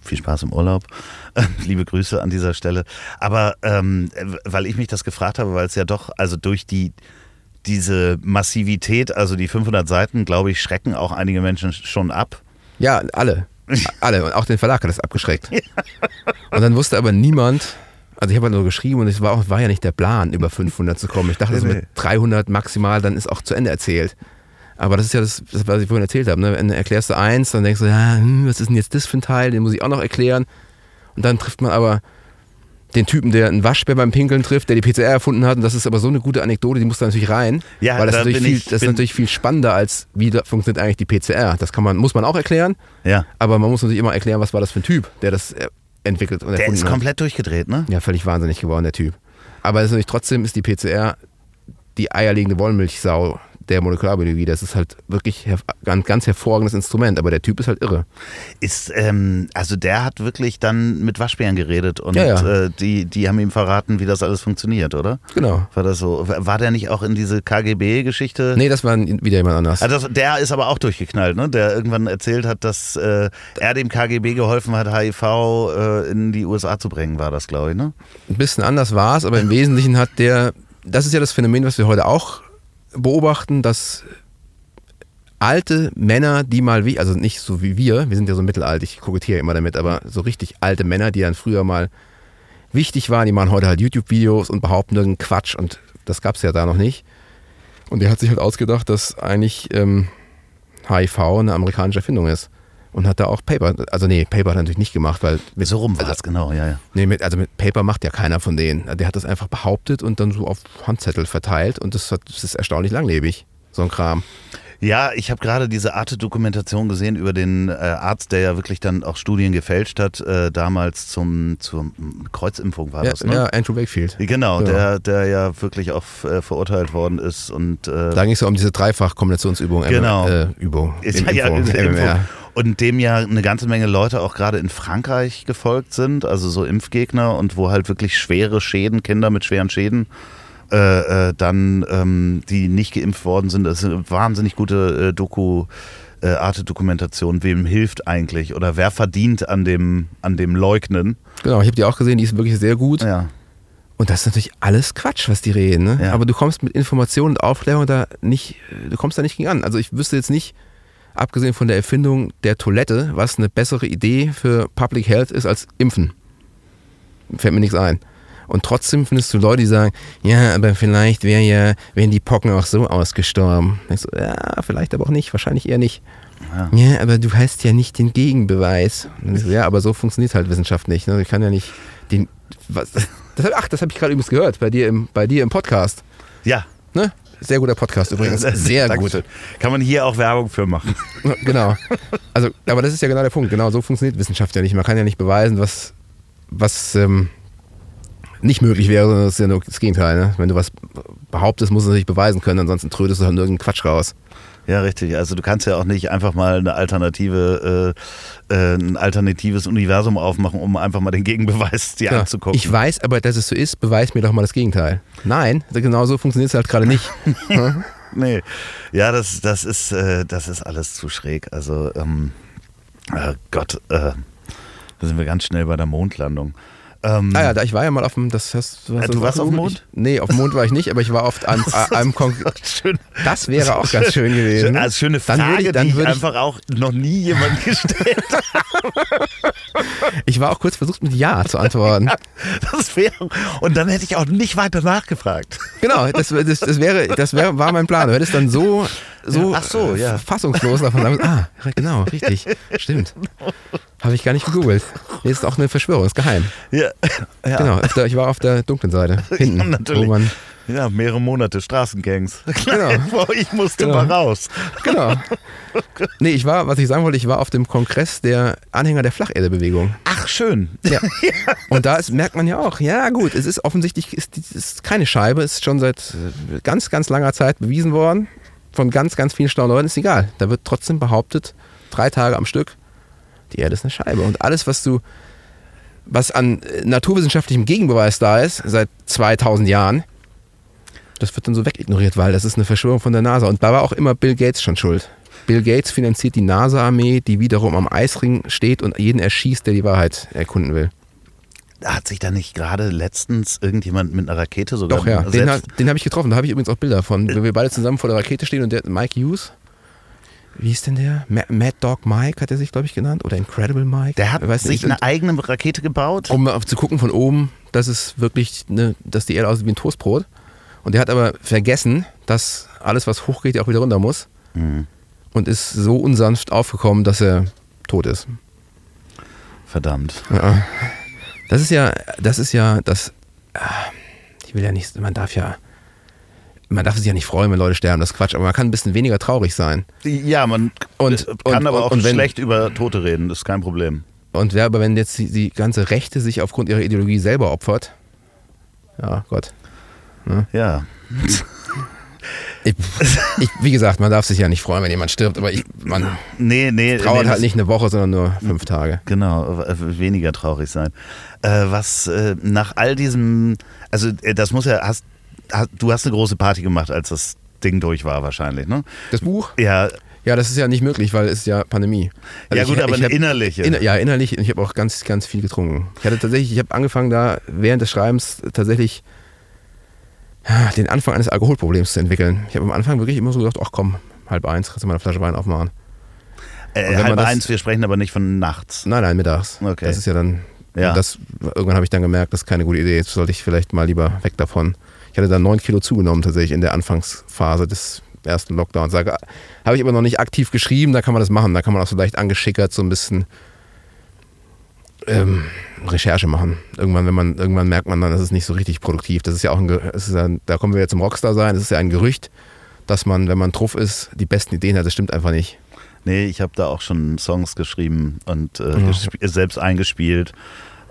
viel Spaß im Urlaub. Liebe Grüße an dieser Stelle. Aber ähm, äh, weil ich mich das gefragt habe, weil es ja doch, also durch die diese Massivität, also die 500 Seiten, glaube ich, schrecken auch einige Menschen schon ab. Ja, alle. alle. Und auch den Verlag hat das abgeschreckt. Und dann wusste aber niemand, also ich habe halt nur geschrieben und es war, auch, war ja nicht der Plan, über 500 zu kommen. Ich dachte, so Nee, mit 300 maximal, dann ist auch zu Ende erzählt. Aber das ist ja das, das was ich vorhin erzählt habe. Ne? Wenn du erklärst du eins, dann denkst du, ja, hm, was ist denn jetzt das für ein Teil, den muss ich auch noch erklären. Und dann trifft man aber den Typen, der einen Waschbär beim Pinkeln trifft, der die PCR erfunden hat. Und das ist aber so eine gute Anekdote, die muss da natürlich rein. Ja, weil das, da natürlich viel, ich- das ist natürlich viel spannender, als wie funktioniert eigentlich die PCR. Das kann man, muss man auch erklären. Ja. Aber man muss natürlich immer erklären, was war das für ein Typ, der das äh, entwickelt und Der ist hat. komplett durchgedreht, ne? Ja, völlig wahnsinnig geworden, der Typ. Aber ist natürlich trotzdem ist die PCR die eierlegende Wollmilchsau der Molekularbiologie. Das ist halt wirklich herv- ein ganz hervorragendes Instrument, aber der Typ ist halt irre. Ist, ähm, also der hat wirklich dann mit Waschbären geredet und Ja, ja. Äh, die, die haben ihm verraten, wie das alles funktioniert, oder? Genau. War das so? War der nicht auch in diese KGB-Geschichte? Nee, das war wieder jemand anders. Also das, der ist aber auch durchgeknallt, ne? Der irgendwann erzählt hat, dass äh, er dem KGB geholfen hat, HIV äh, in die USA zu bringen, war das, glaube ich, ne? Ein bisschen anders war es, aber im Wesentlichen hat der, das ist ja das Phänomen, was wir heute auch beobachten, dass alte Männer, die mal wie, also nicht so wie wir, wir sind ja so mittelalt, ich kokettiere immer damit, aber so richtig alte Männer, die dann früher mal wichtig waren, die machen heute halt YouTube-Videos und behaupten irgendeinen Quatsch und das gab es ja da noch nicht. Und der hat sich halt ausgedacht, dass eigentlich ähm, HIV eine amerikanische Erfindung ist. Und hat da auch Paper, also nee, Paper hat er natürlich nicht gemacht, weil mit, So rum war also, genau, ja, ja. Nee, mit, also mit Paper macht ja keiner von denen. Der hat das einfach behauptet und dann so auf Handzettel verteilt und das, hat, das ist erstaunlich langlebig, so ein Kram. Ja, ich habe gerade diese Arte-Dokumentation gesehen über den äh, Arzt, der ja wirklich dann auch Studien gefälscht hat, äh, damals zum, zur Kreuzimpfung war Ja, das, ne? ja, Andrew Wakefield. Genau, Ja. Der, der ja wirklich auch äh, verurteilt worden ist und äh, Da ging es ja um diese Dreifach-Kombinationsübung. Genau. Äh, Übung. ist ja, ja, Impfung, Impfung. Und dem ja eine ganze Menge Leute auch gerade in Frankreich gefolgt sind, also so Impfgegner und wo halt wirklich schwere Schäden, Kinder mit schweren Schäden, äh, äh, dann, ähm, die nicht geimpft worden sind. Das ist eine wahnsinnig gute äh, Doku, äh, Arte-Dokumentation. Wem hilft eigentlich oder wer verdient an dem, an dem Leugnen? Genau, ich habe die auch gesehen, die ist wirklich sehr gut. Ja. Und das ist natürlich alles Quatsch, was die reden. Ne? Ja. Aber du kommst mit Information und Aufklärung da nicht, du kommst da nicht gegen an. Also ich wüsste jetzt nicht, abgesehen von der Erfindung der Toilette, was eine bessere Idee für Public Health ist als Impfen. Fällt mir nichts ein. Und trotzdem findest du Leute, die sagen, ja, aber vielleicht wär ja, wären die Pocken auch so ausgestorben. So, ja, vielleicht aber auch nicht, wahrscheinlich eher nicht. Ja. Ja, aber du hast ja nicht den Gegenbeweis. So, ja, aber so funktioniert halt Wissenschaft nicht. Ne? Ich kann ja nicht den. Was, das, ach, das habe ich gerade übrigens gehört bei dir im, bei dir im Podcast. Ja. Ne? Sehr guter Podcast übrigens. Sehr gut. Kann man hier auch Werbung für machen. Genau. Also, aber das ist ja genau der Punkt. Genau so funktioniert Wissenschaft ja nicht. Man kann ja nicht beweisen, was, was ähm, nicht möglich wäre, sondern das ist ja nur das Gegenteil. Ne? Wenn du was behauptest, musst du es natürlich beweisen können, ansonsten trödest du halt nur irgendeinen Quatsch raus. Ja, richtig. Also du kannst ja auch nicht einfach mal eine alternative, äh, äh, ein alternatives Universum aufmachen, um einfach mal den Gegenbeweis dir Ja. anzugucken. Ich weiß aber, dass es so ist, beweis mir doch mal das Gegenteil. Nein, genau so funktioniert es halt gerade nicht. nee. Ja, das, das ist, äh, das ist alles zu schräg. Also, ähm, äh, Gott, äh, da sind wir ganz schnell bei der Mondlandung. Ähm, Ah ja, ich war ja mal auf dem, das hast Äh, du warst auf dem Mond? Ich, nee, auf dem Mond war ich nicht, aber ich war oft an äh, einem Kon schön. Das wäre auch ganz schön gewesen. Schön, also schöne Dann Frage, würde ich- dann die ich würde ich- einfach auch noch nie jemand gestellt Ich war auch kurz versucht mit Ja zu antworten. Das wäre, und dann hätte ich auch nicht weiter nachgefragt. Genau, das, das, das wäre, das wäre, war mein Plan. Du hättest dann so, so, Ach so, äh, ja. fassungslos davon ah, genau, richtig, stimmt. Habe ich gar nicht gegoogelt. Nee, ist auch eine Verschwörung, ist geheim. Ja, ja. Genau, auf der, ich war auf der dunklen Seite, hinten, Ja, natürlich. Ja, mehrere Monate Straßengangs. Genau. ich musste Genau. mal raus. Genau. Nee, ich war, was ich sagen wollte, ich war auf dem Kongress der Anhänger der Flacherde-Bewegung. Ach, schön. Ja. Und da ist, merkt man ja auch, ja gut, es ist offensichtlich ist, ist keine Scheibe, ist schon seit äh, ganz, ganz langer Zeit bewiesen worden. Von ganz, ganz vielen schlauen Leuten ist egal. Da wird trotzdem behauptet, drei Tage am Stück, die Erde ist eine Scheibe. Und alles, was du, was an äh, naturwissenschaftlichem Gegenbeweis da ist, seit 2000 Jahren, das wird dann so wegignoriert, weil das ist eine Verschwörung von der NASA. Und da war auch immer Bill Gates schon schuld. Bill Gates finanziert die NASA-Armee, die wiederum am Eisring steht und jeden erschießt, der die Wahrheit erkunden will. Hat sich da nicht gerade letztens irgendjemand mit einer Rakete sogar Doch, ja. Den, ha- den habe ich getroffen. Da habe ich übrigens auch Bilder von, wo wir beide zusammen vor der Rakete stehen und der Mike Hughes. Wie ist denn der? Ma Mad Dog Mike hat er sich, glaube ich, genannt. Oder Incredible Mike. Der hat Weiß sich nicht. eine eigene Rakete gebaut. um zu gucken von oben, dass es wirklich, ne, dass die Erde aussieht wie ein Toastbrot. Und der hat aber vergessen, dass alles, was hochgeht, ja auch wieder runter muss. Mhm. Und ist so unsanft aufgekommen, dass er tot ist. Verdammt. Ja. Das ist ja, das ist ja, das. ah, Ich will ja nicht, man darf ja. Man darf sich ja nicht freuen, wenn Leute sterben, das ist Quatsch, aber man kann ein bisschen weniger traurig sein. Ja, man Und- kann und- aber auch wenn- schlecht über Tote reden, das ist kein Problem. Und wer aber, wenn jetzt die, die ganze Rechte sich aufgrund ihrer Ideologie selber opfert, ja, Gott. Ja. Ich, ich, wie gesagt, man darf sich ja nicht freuen, wenn jemand stirbt, aber ich, man Nee, nee. trauert nee, halt nicht eine Woche, sondern nur fünf Tage. Genau, äh, weniger traurig sein. Äh, was äh, nach all diesem, also äh, das muss ja, hast, hast, du hast eine große Party gemacht, als das Ding durch war wahrscheinlich, ne? Das Buch? Ja, Ja, das ist ja nicht möglich, weil es ist ja Pandemie. ja Also gut, ich- aber ich hab- innerliche. Inner, ja, innerlich. Ich habe auch ganz, ganz viel getrunken. Ich hatte tatsächlich, ich habe angefangen da während des Schreibens tatsächlich ja, den Anfang eines Alkoholproblems zu entwickeln. Ich habe am Anfang wirklich immer so gedacht, ach komm, halb eins, kannst du mal eine Flasche Wein aufmachen. äh, halb das- eins, wir sprechen aber nicht von nachts. Nein, nein, mittags. Okay. Das ist ja dann, Ja. das, irgendwann habe ich dann gemerkt, das ist keine gute Idee. Jetzt sollte ich vielleicht mal lieber weg davon. Ich hatte dann neun Kilo zugenommen tatsächlich in der Anfangsphase des ersten Lockdowns. Habe ich aber noch nicht aktiv geschrieben, da kann man das machen. Da kann man auch so leicht angeschickert so ein bisschen ähm, Recherche machen. Irgendwann, wenn man, irgendwann merkt man dann, das ist nicht so richtig produktiv. Das ist ja auch ein, ist ein da kommen wir jetzt zum Rockstar sein. Das ist ja ein Gerücht, dass man, wenn man truff ist, die besten Ideen hat. Das stimmt einfach nicht. Nee, ich habe da auch schon Songs geschrieben und äh, Ja. selbst eingespielt.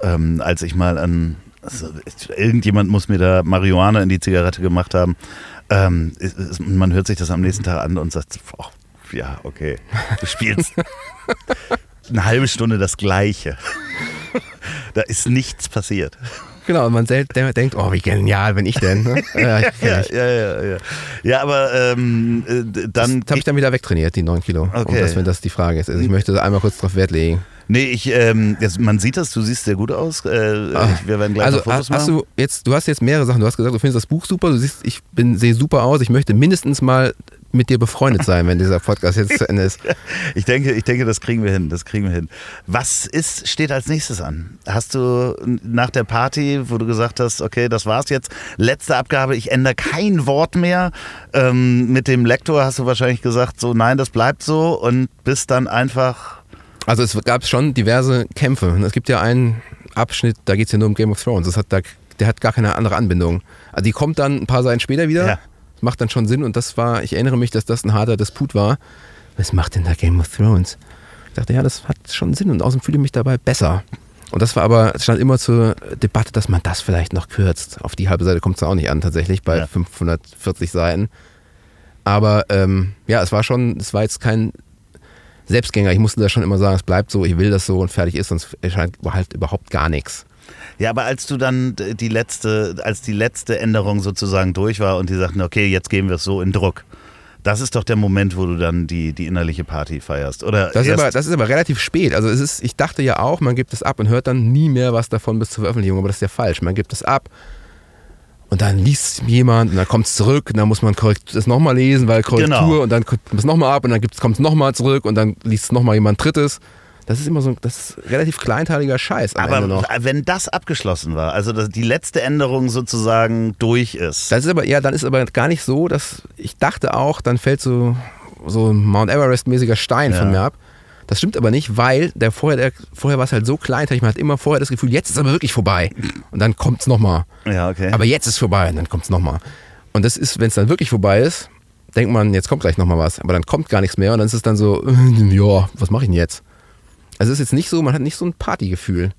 Ähm, als ich mal an, also, irgendjemand muss mir da Marihuana in die Zigarette gemacht haben. Ähm, es- man hört sich das am nächsten Tag an und sagt, oh, ja, okay, du spielst eine halbe Stunde das Gleiche. da ist nichts passiert. Genau, und man selbst denkt, oh, wie genial bin ich denn? Ne? Ja, Ja, ja, ja, ja. Aber ähm, äh, dann. Das habe ich dann wieder wegtrainiert, die 9 Kilo. Okay. Und das, wenn das die Frage ist. Also ich möchte da einmal kurz drauf Wert legen. Nee, ich, ähm, jetzt, man sieht das, du siehst sehr gut aus. Äh, Ah. ich, wir werden gleich Also noch Fotos hast, machen. du jetzt, du hast jetzt mehrere Sachen. Du hast gesagt, du findest das Buch super, du siehst, ich bin, sehe super aus. Ich möchte mindestens mal mit dir befreundet sein, wenn dieser Podcast jetzt zu Ende ist. Ich denke, ich denke, das kriegen wir hin. Das kriegen wir hin. Was ist, steht als nächstes an? Hast du nach der Party, wo du gesagt hast, okay, das war's jetzt, letzte Abgabe, ich ändere kein Wort mehr. Ähm, mit dem Lektor hast du wahrscheinlich gesagt, so nein, das bleibt so und bist dann einfach. Also es gab schon diverse Kämpfe. Es gibt ja einen Abschnitt, da geht es ja nur um Game of Thrones. Das hat da, der hat gar keine andere Anbindung. Also die kommt dann ein paar Seiten später wieder. Ja. Das macht dann schon Sinn und das war, ich erinnere mich, dass das ein harter Disput war. Was macht denn da Game of Thrones? Ich dachte, ja, das hat schon Sinn und außerdem fühle ich mich dabei besser. Und das war aber, es stand immer zur Debatte, dass man das vielleicht noch kürzt. Auf die halbe Seite kommt es auch nicht an, tatsächlich, bei Ja. 540 Seiten. Aber ähm, ja, es war schon, es war jetzt kein Selbstgänger. Ich musste da schon immer sagen, es bleibt so, ich will das so und fertig ist, sonst erscheint halt überhaupt gar nichts. Ja, aber als du dann die letzte, als die letzte Änderung sozusagen durch war und die sagten, okay, jetzt gehen wir es so in Druck. Das ist doch der Moment, wo du dann die, die innerliche Party feierst. Oder Das ist, aber, das ist aber relativ spät. Also es ist, ich dachte ja auch, man gibt es ab und hört dann nie mehr was davon bis zur Veröffentlichung, aber das ist ja falsch. Man gibt es ab und dann liest jemand und dann kommt es zurück und dann muss man das nochmal lesen, weil Korrektur Genau. und dann kommt es nochmal ab und dann kommt es nochmal zurück und dann liest es nochmal jemand Drittes. Das ist immer so, das ist relativ kleinteiliger Scheiß aber wenn das abgeschlossen war, also dass die letzte Änderung sozusagen durch ist. Das ist aber, ja, dann ist aber gar nicht so, dass ich dachte auch, dann fällt so, so ein Mount Everest-mäßiger Stein Ja. von mir ab. Das stimmt aber nicht, weil der vorher, der, vorher war es halt so kleinteilig, man hat immer vorher das Gefühl, jetzt ist aber wirklich vorbei. Und dann kommt es nochmal. ja, okay. Aber jetzt ist vorbei und dann kommt es nochmal. Und das ist, wenn es dann wirklich vorbei ist, denkt man, jetzt kommt gleich nochmal was. Aber dann kommt gar nichts mehr und dann ist es dann so, ja, was mache ich denn jetzt? Also es ist jetzt nicht so, man hat nicht so ein Partygefühl.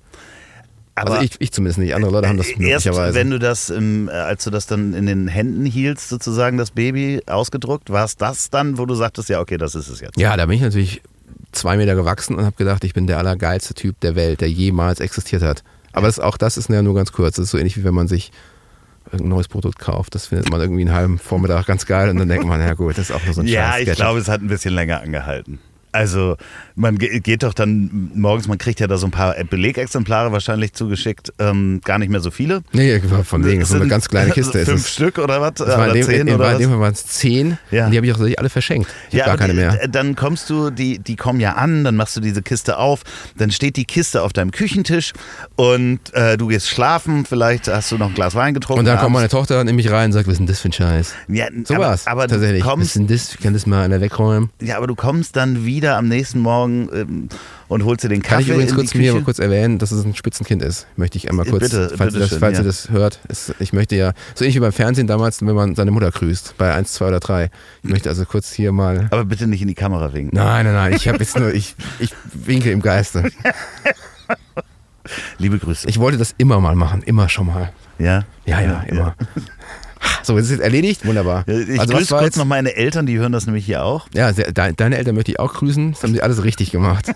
Aber also ich, ich zumindest nicht, andere Leute haben das erst, möglicherweise. wenn du das, im, äh, als du das dann in den Händen hieltst, sozusagen das Baby ausgedruckt, war es das dann, wo du sagtest, ja, okay, das ist es jetzt. ja, da bin ich natürlich zwei Meter gewachsen und habe gedacht, ich bin der allergeilste Typ der Welt, der jemals existiert hat. Aber das, auch das ist ja nur ganz kurz. Das ist so ähnlich wie wenn man sich irgendein neues Produkt kauft. Das findet man irgendwie einen halben Vormittag ganz geil und dann denkt man, ja gut, das ist auch nur so ein Ja, scheiß ich glaube, es hat ein bisschen länger angehalten. Also man ge- geht doch dann morgens, man kriegt ja da so ein paar Belegexemplare wahrscheinlich zugeschickt, ähm, gar nicht mehr so viele. Nee, von wegen, so eine ganz kleine Kiste ist Fünf es. Stück oder was? Das war in oder dem, zehn in, oder in was? dem Fall waren es zehn Ja. und die habe ich auch tatsächlich alle verschenkt. Ich habe gar keine die- mehr. äh, Dann kommst du, die, die kommen ja an, dann machst du diese Kiste auf, dann steht die Kiste auf deinem Küchentisch und äh, du gehst schlafen, vielleicht hast du noch ein Glas Wein getrunken. Und dann kommt meine. Tochter in mich rein und sagt, was ist denn das für ein Scheiß? ja, So aber, war's. aber tatsächlich. Was ist kommst, denn das? Kann das mal einer wegräumen? ja, aber du kommst dann wieder am nächsten Morgen ähm, und holst dir den Kann Kaffee ich übrigens kurz mir mal kurz erwähnen, dass es ein Spitzenkind ist. Möchte ich einmal Ja, kurz, bitte, falls, bitte ihr das, schön, falls ja. ihr das hört. Es, ich möchte ja, so ähnlich wie beim Fernsehen damals, wenn man seine Mutter grüßt, bei 1, 2 oder 3. Ich möchte also kurz hier mal. Aber bitte nicht in die Kamera winken. Nein, nein, nein, ich habe jetzt nur, ich, ich winke im Geiste. Liebe Grüße. Ich wollte das immer mal machen, immer schon mal. ja? Ja, ja, immer. So, jetzt ist es erledigt, wunderbar. Ich also grüße kurz jetzt? noch meine Eltern, die hören das nämlich hier auch. Ja, sehr, de, deine Eltern möchte ich auch grüßen. Das haben sie alles richtig gemacht.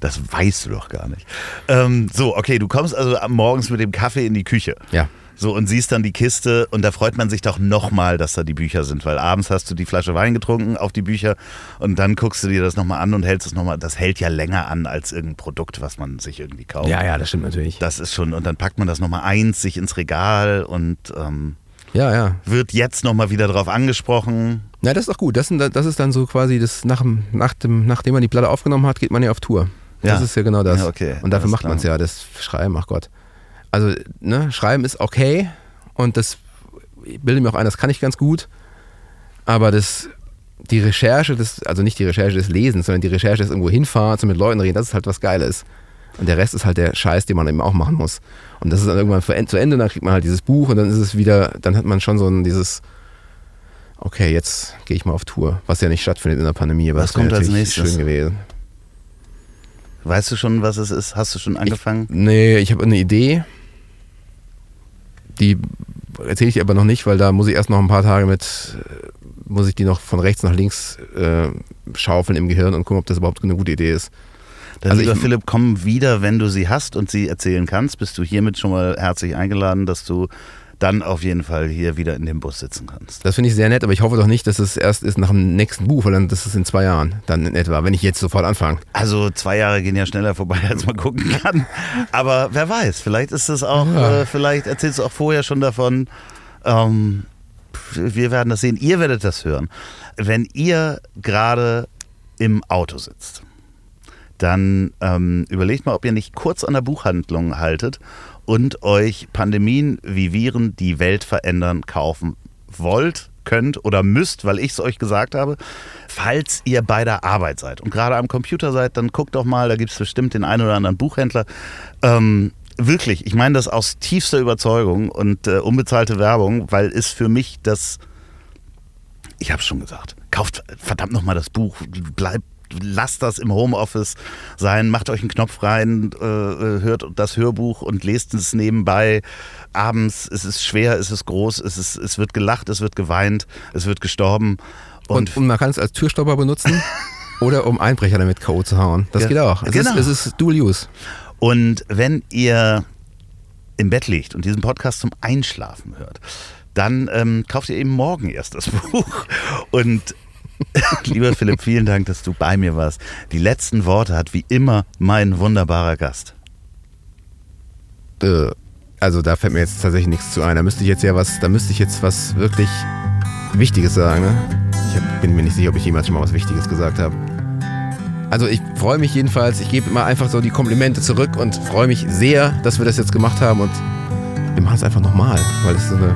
Das weißt du doch gar nicht. Ähm, so, okay, du kommst also morgens mit dem Kaffee in die Küche. Ja. So, und siehst dann die Kiste und da freut man sich doch nochmal, dass da die Bücher sind, weil abends hast du die Flasche Wein getrunken auf die Bücher und dann guckst du dir das nochmal an und hältst es nochmal. Das hält ja länger an als irgendein Produkt, was man sich irgendwie kauft. Ja, ja, das stimmt natürlich. Das ist schon, und dann packt man das nochmal eins sich ins Regal und ähm, Ja, ja. wird jetzt nochmal wieder drauf angesprochen. Na, das ist doch gut. Das, das ist dann so quasi das nach, dem- nach dem, nachdem man die Platte aufgenommen hat, geht man ja auf Tour. Das Ja. ist ja genau das. Ja, okay. Und dafür macht man es ja, das Schreiben, ach Gott. Also, ne, Schreiben ist okay und das ich bilde mir auch ein, das kann ich ganz gut. Aber das, die Recherche, des, also nicht die Recherche des Lesens, sondern die Recherche des irgendwo hinfahren und mit Leuten reden, das ist halt was Geiles. Und der Rest ist halt der Scheiß, den man eben auch machen muss. Und das ist dann irgendwann zu Ende, dann kriegt man halt dieses Buch und dann ist es wieder, dann hat man schon so ein dieses, okay, jetzt gehe ich mal auf Tour, was ja nicht stattfindet in der Pandemie, aber Was kommt als nächstes? schön gewesen. Weißt du schon, was es ist? Hast du schon angefangen? Nee, ich habe eine Idee. Die erzähle ich aber noch nicht, weil da muss ich erst noch ein paar Tage mit, äh, muss ich die noch von rechts nach links äh, schaufeln im Gehirn und gucken, ob das überhaupt eine gute Idee ist. Dann, Also lieber ich- Philipp, komm wieder, wenn du sie hast und sie erzählen kannst. Bist du hiermit schon mal herzlich eingeladen, dass du dann auf jeden Fall hier wieder in dem Bus sitzen kannst. Das finde ich sehr nett, aber ich hoffe doch nicht, dass es erst ist nach dem nächsten Buch, weil dann das ist in zwei Jahren dann in etwa, wenn ich jetzt sofort anfange. Also zwei Jahre gehen ja schneller vorbei, als man gucken kann. Aber wer weiß, vielleicht ist es auch, Ja. äh, vielleicht erzählst du auch vorher schon davon. Ähm, wir werden das sehen. Ihr werdet das hören. Wenn ihr gerade im Auto sitzt, dann ähm, überlegt mal, ob ihr nicht kurz an der Buchhandlung haltet und euch Pandemien wie Viren die Welt verändern kaufen wollt, könnt oder müsst, weil ich es euch gesagt habe. Falls ihr bei der Arbeit seid und gerade am Computer seid, dann guckt doch mal, da gibt es bestimmt den einen oder anderen Buchhändler. Ähm, wirklich, ich meine das aus tiefster Überzeugung und äh, unbezahlte Werbung, weil es für mich das ich habe schon gesagt, kauft verdammt nochmal das Buch, bleibt, lasst das im Homeoffice sein, macht euch einen Knopf rein, äh, äh, hört das Hörbuch und lest es nebenbei. Abends, es ist schwer, es ist groß, es, ist, es wird gelacht, es wird geweint, es wird gestorben. Und, Und, und man kann es als Türstopper benutzen oder um Einbrecher damit K.O. zu hauen. Das Ja, geht auch. Es, genau. ist, es ist Dual Use. Und wenn ihr im Bett liegt und diesen Podcast zum Einschlafen hört, dann ähm, kauft ihr eben morgen erst das Buch. Und lieber Philipp, vielen Dank, dass du bei mir warst. Die letzten Worte hat wie immer mein wunderbarer Gast. Äh, also da fällt mir jetzt tatsächlich nichts zu ein. Da müsste ich jetzt ja was, da müsste ich jetzt was wirklich Wichtiges sagen. Ne? Ich bin mir nicht sicher, ob ich jemals schon mal was Wichtiges gesagt habe. Also ich freue mich jedenfalls, ich gebe immer einfach so die Komplimente zurück und freue mich sehr, dass wir das jetzt gemacht haben und wir machen es einfach nochmal, weil ist so eine,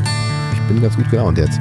ich bin ganz gut gelaunt jetzt.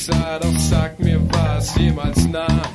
Sah, doch sag mir, war es jemals nah.